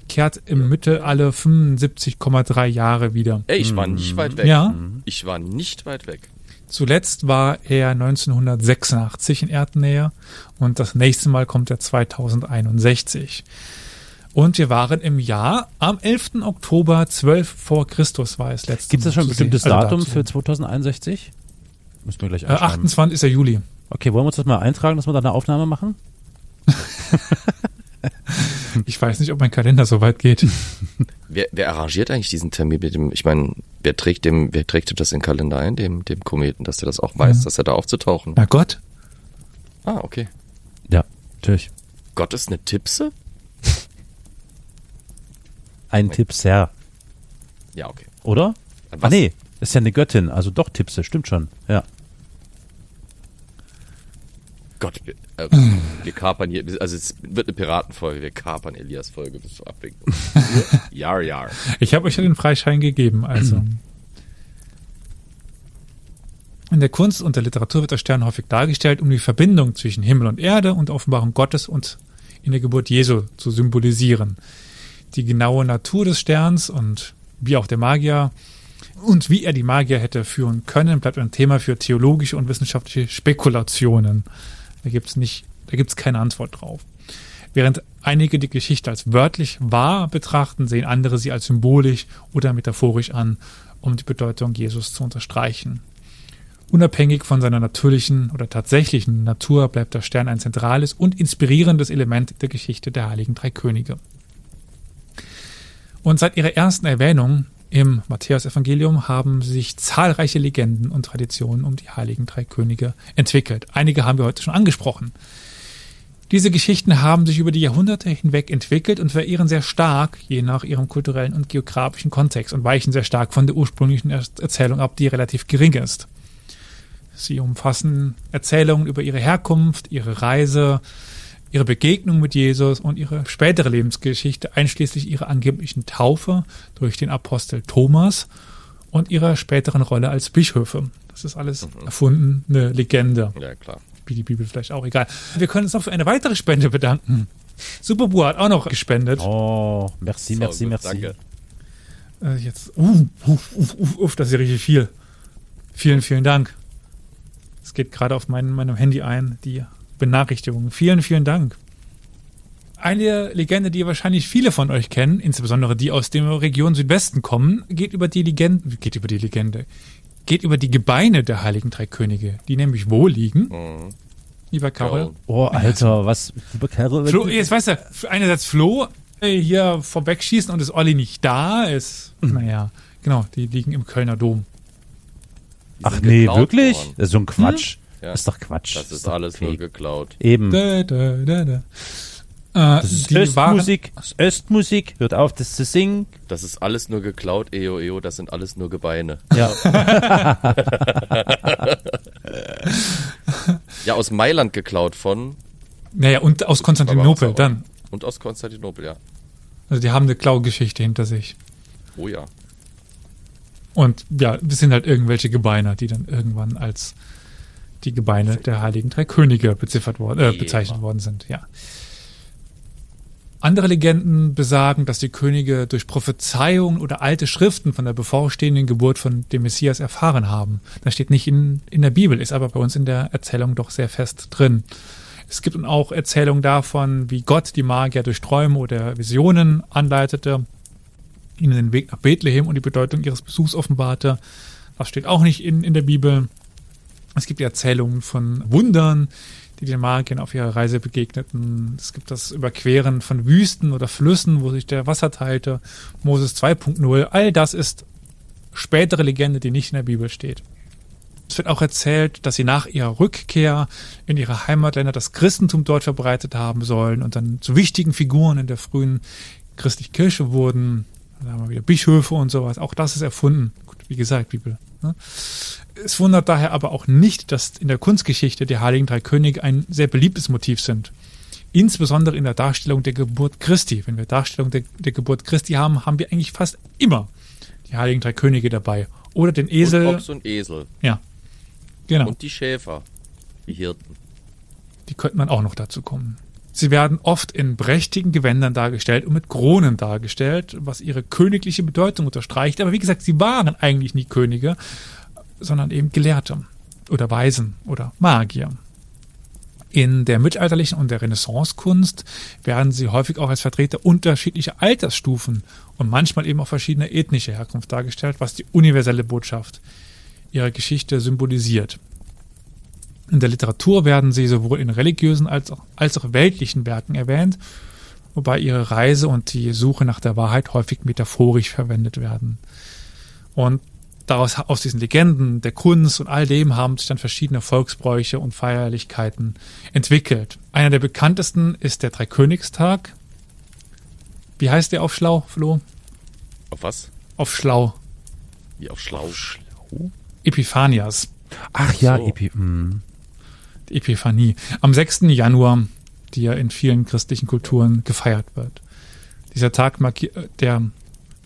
Kehrt im Mitte alle 75,3 Jahre wieder. Ey, ich war nicht weit weg. Ja, Ich war nicht weit weg. zuletzt war er 1986 in Erdnähe und das nächste Mal kommt er 2061. Und wir waren im Jahr am 11. Oktober 12 vor Christus war es letztes Gibt es da schon ein bestimmtes Also da Datum für sehen. 2061? Müssen wir gleich Äh, einschreiben. 28 ist der Juli. Okay, wollen wir uns das mal eintragen, dass wir da eine Aufnahme machen? Ich weiß nicht, ob mein Kalender so weit geht. Wer, wer arrangiert eigentlich diesen Termin mit dem, ich meine, wer trägt dem, wer trägt das in den Kalender ein, dem, dem Kometen, dass der das auch weiß, Ja. dass er da aufzutauchen? Na Gott. Ah, okay. Ja, natürlich. Gott ist eine Tippse? Ein Tipp sehr, Ja, okay. oder? Ah, Was? nee, ist ja eine Göttin, also doch Tippse, stimmt schon. Ja. Gott, wir, äh, wir kapern hier, also es wird eine Piratenfolge, wir kapern Elias Folge bis zur Abwinklung. Jar, jar. Ich habe euch ja den Freischein gegeben, also. In der Kunst und der Literatur wird der Stern häufig dargestellt, um die Verbindung zwischen Himmel und Erde und Offenbarung Gottes und in der Geburt Jesu zu symbolisieren. Die genaue Natur des Sterns und wie auch der Magier und wie er die Magier hätte führen können, bleibt ein Thema für theologische und wissenschaftliche Spekulationen. Da gibt's nicht, da gibt's keine Antwort drauf. Während einige die Geschichte als wörtlich wahr betrachten, sehen andere sie als symbolisch oder metaphorisch an, um die Bedeutung Jesus zu unterstreichen. Unabhängig von seiner natürlichen oder tatsächlichen Natur bleibt der Stern ein zentrales und inspirierendes Element der Geschichte der Heiligen Drei Könige. Und seit ihrer ersten Erwähnung im Matthäusevangelium haben sich zahlreiche Legenden und Traditionen um die Heiligen Drei Könige entwickelt. Einige haben wir heute schon angesprochen. Diese Geschichten haben sich über die Jahrhunderte hinweg entwickelt und variieren sehr stark, je nach ihrem kulturellen und geografischen Kontext und weichen sehr stark von der ursprünglichen Erzählung ab, die relativ gering ist. Sie umfassen Erzählungen über ihre Herkunft, ihre Reise, ihre Begegnung mit Jesus und ihre spätere Lebensgeschichte, einschließlich ihrer angeblichen Taufe durch den Apostel Thomas und ihrer späteren Rolle als Bischöfe. Das ist alles Mhm. erfunden, eine Legende. Ja, klar. Wie die Bibel vielleicht auch, egal. Wir können uns noch für eine weitere Spende bedanken. Superbu hat auch noch gespendet. Oh, merci, So, merci, gut, merci. Danke. Äh, jetzt, uh, uff, uff, uff, uff, das ist ja richtig viel. Vielen, vielen Dank. Es geht gerade auf mein, meinem Handy ein, die Benachrichtigungen. Vielen, vielen Dank. Eine Legende, die wahrscheinlich viele von euch kennen, insbesondere die aus der Region Südwesten kommen, geht über die Legende, geht über die Legende, geht über die Gebeine der Heiligen Drei Könige, die nämlich wo liegen, Mhm. lieber Karol? Oh, Alter, was, lieber Karol, Flo, jetzt weißt du, einerseits Flo äh, hier vorwegschießen und ist Olli nicht da, ist, naja, genau, die liegen im Kölner Dom. Ach nee, wirklich? worden. Das ist so ein Quatsch. Ja. Das ist doch Quatsch. Das ist doch alles okay. nur geklaut. Eben. Da, da, da, da. Äh, Das ist Östmusik. Das ist Östmusik. Hört auf, das zu singen. Das ist alles nur geklaut, eo, eo, das sind alles nur Gebeine. Ja. Ja, aus Mailand geklaut von naja, und aus Konstantinopel dann. und aus Konstantinopel, ja. Also die haben eine Klaugeschichte hinter sich. Oh ja. Und ja, das sind halt irgendwelche Gebeine, die dann irgendwann als die Gebeine der Heiligen Drei Könige beziffert worden, äh, bezeichnet worden sind, ja. Andere Legenden besagen, dass die Könige durch Prophezeiungen oder alte Schriften von der bevorstehenden Geburt von dem Messias erfahren haben. Das steht nicht in, in der Bibel, ist aber bei uns in der Erzählung doch sehr fest drin. Es gibt auch Erzählungen davon, wie Gott die Magier durch Träume oder Visionen anleitete, ihnen den Weg nach Bethlehem und die Bedeutung ihres Besuchs offenbarte. Das steht auch nicht in, in der Bibel. Es gibt Erzählungen von Wundern, die den Magiern auf ihrer Reise begegneten. Es gibt das Überqueren von Wüsten oder Flüssen, wo sich der Wasser teilte. Moses 2.0. All das ist spätere Legende, die nicht in der Bibel steht. Es wird auch erzählt, dass sie nach ihrer Rückkehr in ihre Heimatländer das Christentum dort verbreitet haben sollen und dann zu wichtigen Figuren in der frühen christlichen Kirche wurden. Da haben wir wieder Bischöfe und sowas. Auch das ist erfunden. Wie gesagt, Bibel. Ne? Es wundert daher aber auch nicht, dass in der Kunstgeschichte die Heiligen Drei Könige ein sehr beliebtes Motiv sind. Insbesondere in der Darstellung der Geburt Christi. Wenn wir Darstellung der, der Geburt Christi haben, haben wir eigentlich fast immer die Heiligen Drei Könige dabei. Oder den Und Esel. Ochs und Esel. Ja. Genau. Und die Schäfer. Die Hirten. Die könnte man auch noch dazu kommen. Sie werden oft in prächtigen Gewändern dargestellt und mit Kronen dargestellt, was ihre königliche Bedeutung unterstreicht. Aber wie gesagt, sie waren eigentlich nie Könige, sondern eben Gelehrte oder Weisen oder Magier. In der mittelalterlichen und der Renaissancekunst werden sie häufig auch als Vertreter unterschiedlicher Altersstufen und manchmal eben auch verschiedener ethnischer Herkunft dargestellt, was die universelle Botschaft ihrer Geschichte symbolisiert. In der Literatur werden sie sowohl in religiösen als auch, als auch weltlichen Werken erwähnt, wobei ihre Reise und die Suche nach der Wahrheit häufig metaphorisch verwendet werden. Und daraus, aus diesen Legenden, der Kunst und all dem haben sich dann verschiedene Volksbräuche und Feierlichkeiten entwickelt. Einer der bekanntesten ist der Dreikönigstag. Wie heißt der auf Schlau, Flo? Auf was? Auf Schlau. Wie auf Schlau. Epiphanias. Ach ja, So. Epi. mm. Die Epiphanie, am 6. Januar, die ja in vielen christlichen Kulturen gefeiert wird. Dieser Tag, markiert, der,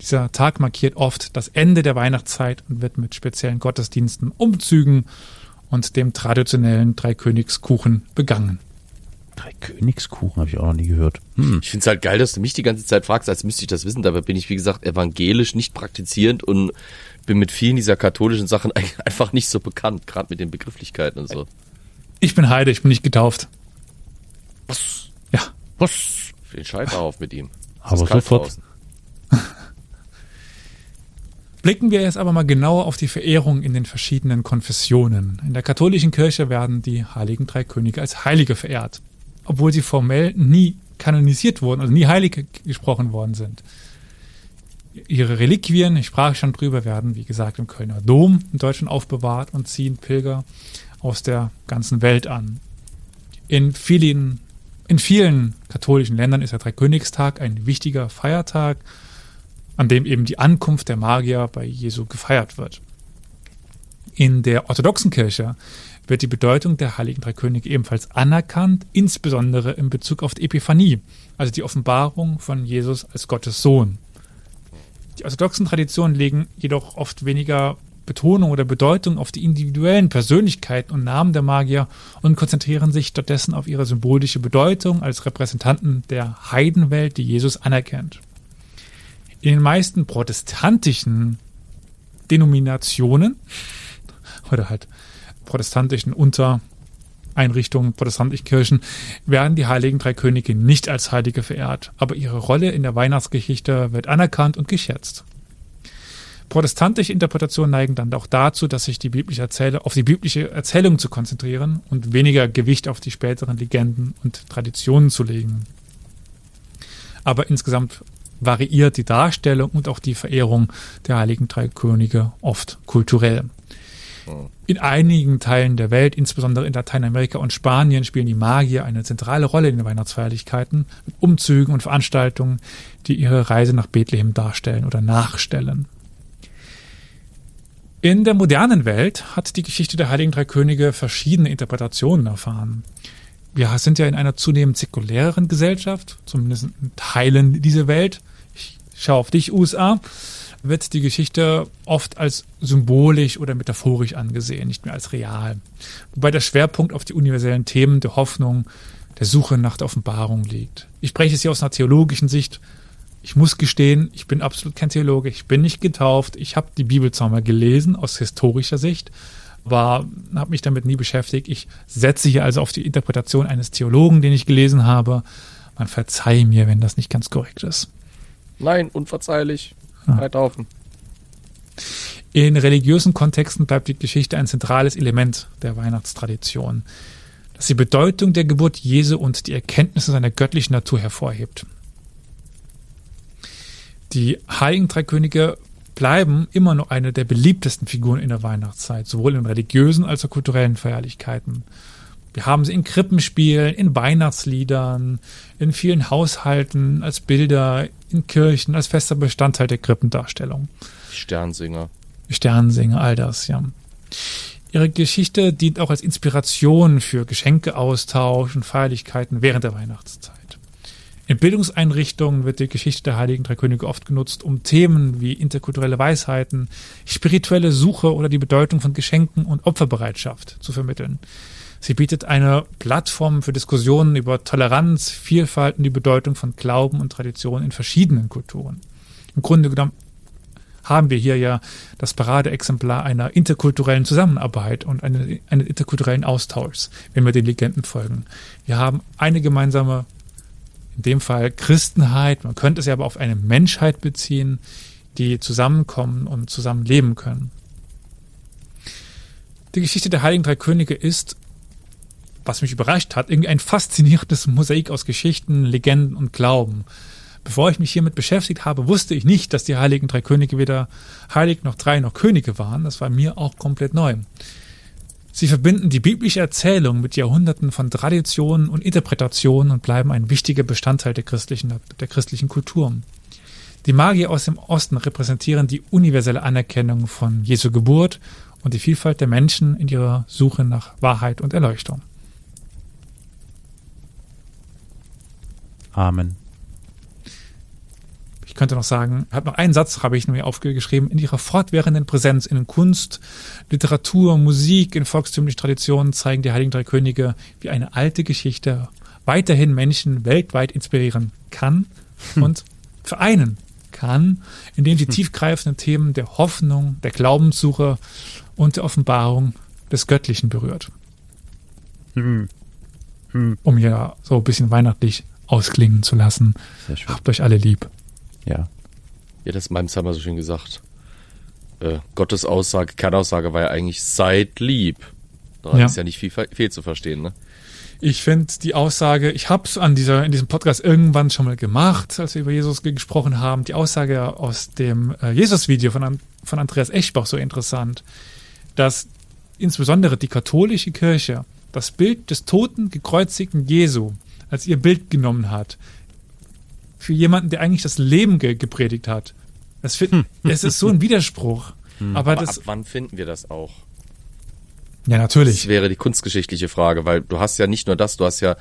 dieser Tag markiert oft das Ende der Weihnachtszeit und wird mit speziellen Gottesdiensten, Umzügen und dem traditionellen Dreikönigskuchen begangen. Drei Königskuchen habe ich auch noch nie gehört. Hm. Ich find's halt geil, dass du mich die ganze Zeit fragst, als müsste ich das wissen. Dabei bin ich, wie gesagt, evangelisch, nicht praktizierend und bin mit vielen dieser katholischen Sachen einfach nicht so bekannt, gerade mit den Begrifflichkeiten und so. Ich bin Heide, ich bin nicht getauft. Was? Ja, Was? Den Scheiterhaufen mit ihm. Es Aber sofort. Blicken wir jetzt aber mal genauer auf die Verehrung in den verschiedenen Konfessionen. In der katholischen Kirche werden die heiligen drei Könige als Heilige verehrt, obwohl sie formell nie kanonisiert wurden, also nie heilig gesprochen worden sind. Ihre Reliquien, ich sprach schon drüber, werden, wie gesagt, im Kölner Dom in Deutschland aufbewahrt und ziehen Pilger aus der ganzen Welt an. In vielen, in vielen katholischen Ländern ist der Dreikönigstag ein wichtiger Feiertag, an dem eben die Ankunft der Magier bei Jesu gefeiert wird. In der orthodoxen Kirche wird die Bedeutung der heiligen drei Könige ebenfalls anerkannt, insbesondere in Bezug auf die Epiphanie, also die Offenbarung von Jesus als Gottes Sohn. Die orthodoxen Traditionen legen jedoch oft weniger Betonung oder Bedeutung auf die individuellen Persönlichkeiten und Namen der Magier und konzentrieren sich stattdessen auf ihre symbolische Bedeutung als Repräsentanten der Heidenwelt, die Jesus anerkennt. In den meisten protestantischen Denominationen oder halt protestantischen Untereinrichtungen, protestantischen Kirchen, werden die heiligen drei Könige nicht als Heilige verehrt, aber ihre Rolle in der Weihnachtsgeschichte wird anerkannt und geschätzt. Protestantische Interpretationen neigen dann auch dazu, dass sich die biblische Erzählung auf die biblische Erzählung zu konzentrieren und weniger Gewicht auf die späteren Legenden und Traditionen zu legen. Aber insgesamt variiert die Darstellung und auch die Verehrung der heiligen drei Könige oft kulturell. In einigen Teilen der Welt, insbesondere in Lateinamerika und Spanien, spielen die Magier eine zentrale Rolle in den Weihnachtsfeierlichkeiten mit Umzügen und Veranstaltungen, die ihre Reise nach Bethlehem darstellen oder nachstellen. In der modernen Welt hat die Geschichte der Heiligen Drei Könige verschiedene Interpretationen erfahren. Wir sind ja in einer zunehmend säkuläreren Gesellschaft, zumindest in Teilen dieser Welt. Ich schaue auf dich, USA wird die Geschichte oft als symbolisch oder metaphorisch angesehen, nicht mehr als real. Wobei der Schwerpunkt auf die universellen Themen der Hoffnung, der Suche nach der Offenbarung liegt. Ich spreche es hier aus einer theologischen Sicht. Ich muss gestehen, ich bin absolut kein Theologe, ich bin nicht getauft, ich habe die Bibel zwar mal gelesen aus historischer Sicht, aber habe mich damit nie beschäftigt. Ich setze hier also auf die Interpretation eines Theologen, den ich gelesen habe. Man verzeihe mir, wenn das nicht ganz korrekt ist. Nein, unverzeihlich. Ah. Heidhaufen. In religiösen Kontexten bleibt die Geschichte ein zentrales Element der Weihnachtstradition, das die Bedeutung der Geburt Jesu und die Erkenntnisse seiner göttlichen Natur hervorhebt. Die Heiligen Drei Könige bleiben immer noch eine der beliebtesten Figuren in der Weihnachtszeit, sowohl in religiösen als auch kulturellen Feierlichkeiten. Wir haben sie in Krippenspielen, in Weihnachtsliedern, in vielen Haushalten, als Bilder, in Kirchen, als fester Bestandteil der Krippendarstellung. Sternsinger. Sternsinger, all das, ja. Ihre Geschichte dient auch als Inspiration für Geschenkeaustausch und Feierlichkeiten während der Weihnachtszeit. In Bildungseinrichtungen wird die Geschichte der Heiligen Drei Könige oft genutzt, um Themen wie interkulturelle Weisheiten, spirituelle Suche oder die Bedeutung von Geschenken und Opferbereitschaft zu vermitteln. Sie bietet eine Plattform für Diskussionen über Toleranz, Vielfalt und die Bedeutung von Glauben und Tradition in verschiedenen Kulturen. Im Grunde genommen haben wir hier ja das Paradeexemplar einer interkulturellen Zusammenarbeit und eine, einen interkulturellen Austauschs, wenn wir den Legenden folgen. Wir haben eine gemeinsame, in dem Fall Christenheit, man könnte es ja aber auf eine Menschheit beziehen, die zusammenkommen und zusammen leben können. Die Geschichte der Heiligen Drei Könige ist, was mich überrascht hat, irgendwie ein faszinierendes Mosaik aus Geschichten, Legenden und Glauben. Bevor ich mich hiermit beschäftigt habe, wusste ich nicht, dass die Heiligen Drei Könige weder Heilig noch Drei noch Könige waren. Das war mir auch komplett neu. Sie verbinden die biblische Erzählung mit Jahrhunderten von Traditionen und Interpretationen und bleiben ein wichtiger Bestandteil der christlichen, der christlichen Kultur. Die Magier aus dem Osten repräsentieren die universelle Anerkennung von Jesu Geburt und die Vielfalt der Menschen in ihrer Suche nach Wahrheit und Erleuchtung. Amen. Ich könnte noch sagen, hat noch einen Satz, habe ich mir aufgeschrieben, in ihrer fortwährenden Präsenz in Kunst, Literatur, Musik, in volkstümlichen Traditionen zeigen die Heiligen Drei Könige, wie eine alte Geschichte weiterhin Menschen weltweit inspirieren kann und vereinen kann, indem sie tiefgreifende Themen der Hoffnung, der Glaubenssuche und der Offenbarung des Göttlichen berührt. Hm. Hm. Um hier so ein bisschen weihnachtlich ausklingen zu lassen. Habt euch alle lieb. Ja. Ja, das meinem Summer so schön gesagt. Äh, Gottes Aussage, Kernaussage war ja eigentlich seid lieb. Da Ja. ist ja nicht viel, viel zu verstehen, ne? Ich finde die Aussage, ich habe es an dieser in diesem Podcast irgendwann schon mal gemacht, als wir über Jesus ge- gesprochen haben. Die Aussage aus dem äh, Jesus-Video von, von Andreas Eschbach so interessant, dass insbesondere die katholische Kirche das Bild des toten, gekreuzigten Jesu als ihr Bild genommen hat. Für jemanden, der eigentlich das Leben ge gepredigt hat. Das find, es ist so ein Widerspruch. Aber Aber das, ab wann finden wir das auch? ja, Das natürlich. wäre die kunstgeschichtliche Frage, weil du hast ja nicht nur das, du hast ja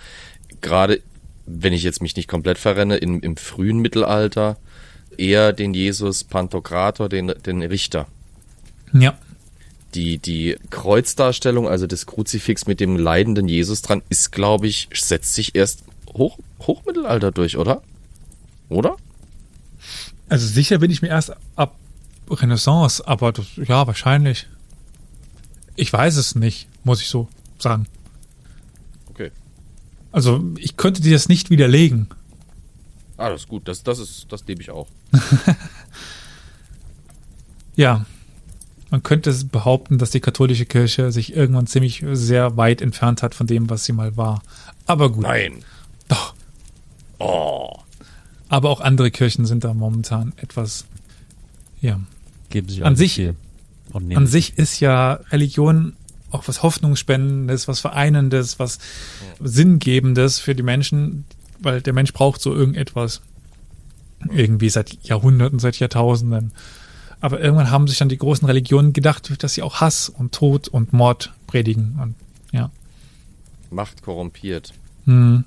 gerade, wenn ich jetzt mich nicht komplett verrenne, im, im frühen Mittelalter eher den Jesus Pantokrator, den, den Richter. Ja. Die, die Kreuzdarstellung, also das Kruzifix mit dem leidenden Jesus dran, ist, glaube ich, setzt sich erst hoch, Hochmittelalter durch, oder? Oder? Also sicher bin ich mir erst ab Renaissance, aber das, ja, wahrscheinlich. Ich weiß es nicht, muss ich so sagen. Okay. Also ich könnte dir das nicht widerlegen. Ah, das ist gut, das, das ist, das liebe ich auch. Ja, man könnte behaupten, dass die katholische Kirche sich irgendwann ziemlich sehr weit entfernt hat von dem, was sie mal war. Aber gut. Nein. Doch. Oh. Aber auch andere Kirchen sind da momentan etwas. Ja. Geben sich An auch sich- viel An sich ist ja Religion auch was Hoffnungsspendendes, was Vereinendes, was Sinngebendes für die Menschen, weil der Mensch braucht so irgendetwas. Irgendwie seit Jahrhunderten, seit Jahrtausenden. Aber irgendwann haben sich dann die großen Religionen gedacht, dass sie auch Hass und Tod und Mord predigen. Und ja. Macht korrumpiert. Hm.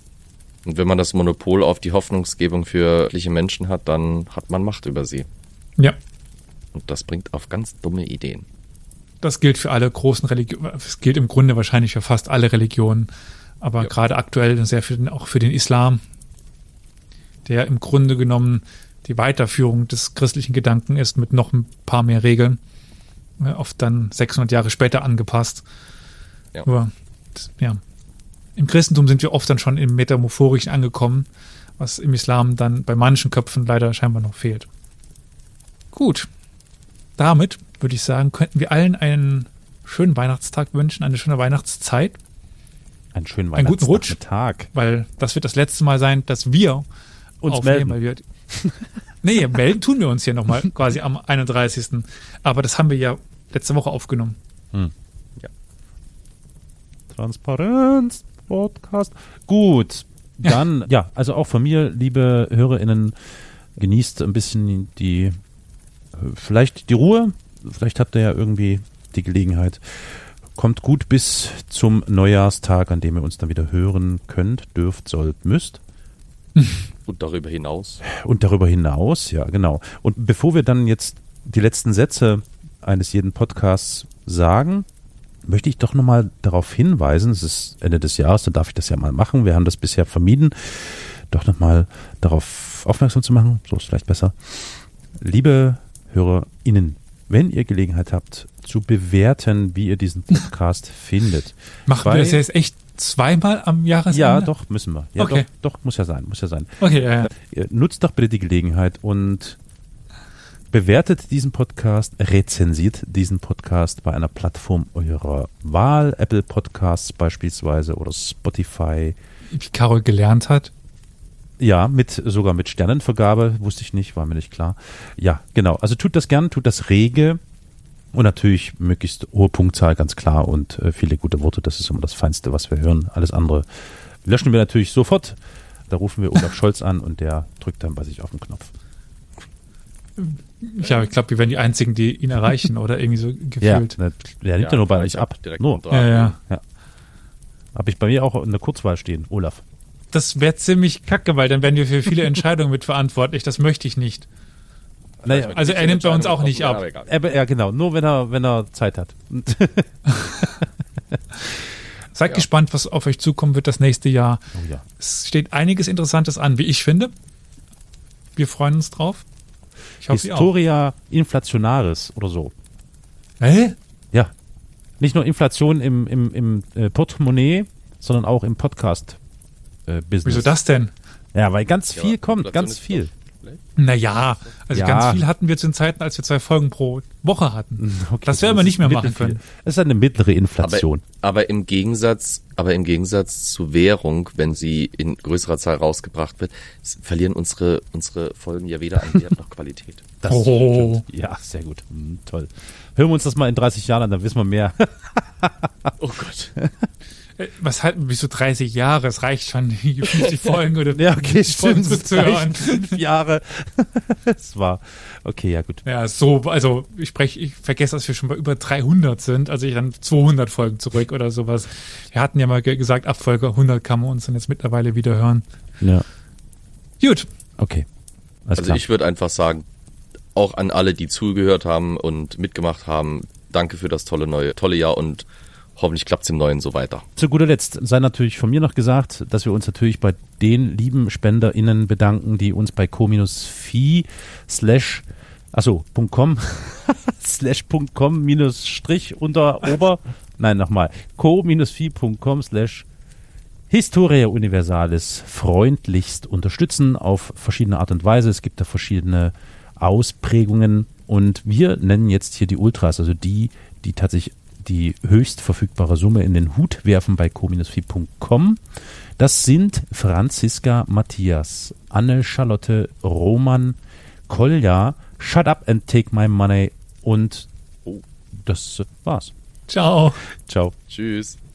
Und wenn man das Monopol auf die Hoffnungsgebung für wirkliche Menschen hat, dann hat man Macht über sie. Ja. Und das bringt auf ganz dumme Ideen. Das gilt für alle großen Religionen. Es gilt im Grunde wahrscheinlich für fast alle Religionen. Aber Ja. gerade aktuell sehr für den, auch für den Islam, der im Grunde genommen die Weiterführung des christlichen Gedanken ist mit noch ein paar mehr Regeln. äh, Oft dann 600 Jahre später angepasst. Ja. Aber, das- ja. Im Christentum sind wir oft dann schon im Metamorphorischen angekommen, was im Islam dann bei manchen Köpfen leider scheinbar noch fehlt. Gut. Damit würde ich sagen, könnten wir allen einen schönen Weihnachtstag wünschen, eine schöne Weihnachtszeit, einen schönen einen guten Rutsch. Tag. weil das wird das letzte Mal sein, dass wir Uns aufnehmen, melden. weil wir Nee, melden tun wir uns hier nochmal quasi am 31. Aber das haben wir ja letzte Woche aufgenommen. Transparenz Podcast. Gut, dann ja, also auch von mir, liebe HörerInnen, genießt ein bisschen die vielleicht die Ruhe. Vielleicht habt ihr ja irgendwie die Gelegenheit. Kommt gut bis zum Neujahrstag, an dem ihr uns dann wieder hören könnt, dürft, sollt, müsst. Und darüber hinaus. Und darüber hinaus, ja, genau. Und bevor wir dann jetzt die letzten Sätze eines jeden Podcasts sagen, möchte ich doch nochmal darauf hinweisen, es ist Ende des Jahres, dann darf ich das ja mal machen. Wir haben das bisher vermieden, doch nochmal darauf aufmerksam zu machen. So ist vielleicht besser. Liebe HörerInnen, wenn ihr Gelegenheit habt, zu bewerten, wie ihr diesen Podcast findet. Machen Bei- wir das jetzt echt zweimal am Jahresende? Ja, doch, müssen wir. Ja, Okay. doch, doch, muss ja sein, muss ja sein. Okay, ja, ja. Ihr Nutzt doch bitte die Gelegenheit und bewertet diesen Podcast, rezensiert diesen Podcast bei einer Plattform eurer Wahl, Apple Podcasts beispielsweise oder Spotify. Wie Carol gelernt hat. Ja, mit sogar mit Sternenvergabe, wusste ich nicht, war mir nicht klar. Ja, genau. Also tut das gern, tut das rege und natürlich möglichst hohe Punktzahl, ganz klar und äh, viele gute Worte. Das ist immer das Feinste, was wir hören. Alles andere löschen wir natürlich sofort. Da rufen wir Olaf Scholz an und der drückt dann bei sich auf den Knopf. Ja, ich glaube, wir werden die Einzigen, die ihn erreichen oder irgendwie so Ja, gefühlt. ne, der nimmt ja, nur bei euch ab. Direkt Nur. Ja, ja. Ja. Habe ich bei mir auch in der Kurzwahl stehen, Olaf. Das wäre ziemlich kacke, weil dann wären wir für viele Entscheidungen mitverantwortlich. Das möchte ich nicht. Naja, Also er nimmt bei uns auch nicht ab. Aber, ja, genau, nur wenn er, wenn er Zeit hat. Seid Ja. gespannt, was auf euch zukommen wird das nächste Jahr. Oh ja. Es steht einiges Interessantes an, wie ich finde. Wir freuen uns drauf. Ich hoffe. Historia Inflationaris oder so. Hä? Ja. Nicht nur Inflation im, im, im äh, Portemonnaie, sondern auch im Podcast-Business. Wieso das denn? Ja, weil ganz Ja, viel aber kommt, Inflation ganz viel. Naja, also Ja. ganz viel hatten wir zu den Zeiten, als wir zwei Folgen pro Woche hatten. Okay, das werden wir nicht mehr machen können. Es ist eine mittlere Aber, Inflation. aber im Gegensatz, aber im Gegensatz zu Währung, wenn sie in größerer Zahl rausgebracht wird, verlieren unsere, unsere Folgen ja weder an Wert noch Qualität. Das Oh. stimmt. Ja, sehr gut. Hm, toll. Hören wir uns das mal in 30 Jahren an, dann wissen wir mehr. Oh Gott. Was halten, wieso 30 Jahre? Es reicht schon, die 50 Folgen oder ja, okay, 50 Folgen stimmt. zu Es hören. fünf Jahre. Es war, okay, ja gut. Ja, so, also ich spreche, ich vergesse, dass wir schon bei über 300 sind, also ich dann 200 Folgen zurück oder sowas. Wir hatten ja mal ge- gesagt, ab Folge 100 kann man uns dann jetzt mittlerweile wieder hören. Ja, Gut, okay. Alles Also klar. ich würde einfach sagen, auch an alle, die zugehört haben und mitgemacht haben, danke für das tolle neue, tolle Jahr und hoffentlich klappt's im neuen so weiter. Zu guter Letzt sei natürlich von mir noch gesagt, dass wir uns natürlich bei den lieben SpenderInnen bedanken, die uns bei co-fi slash achso, .com slash .com minus Strich unter Ober, nein, nochmal, co-fi.com slash Historia Universalis freundlichst unterstützen auf verschiedene Art und Weise. Es gibt da verschiedene Ausprägungen und wir nennen jetzt hier die Ultras, also die, die tatsächlich die höchst verfügbare Summe in den Hut werfen bei co-fi.com. Das sind Franziska Matthias, Anne Charlotte Roman, Kolja, Shut Up and Take My Money und oh, das war's. ciao. Ciao. Tschüss. Tschüss.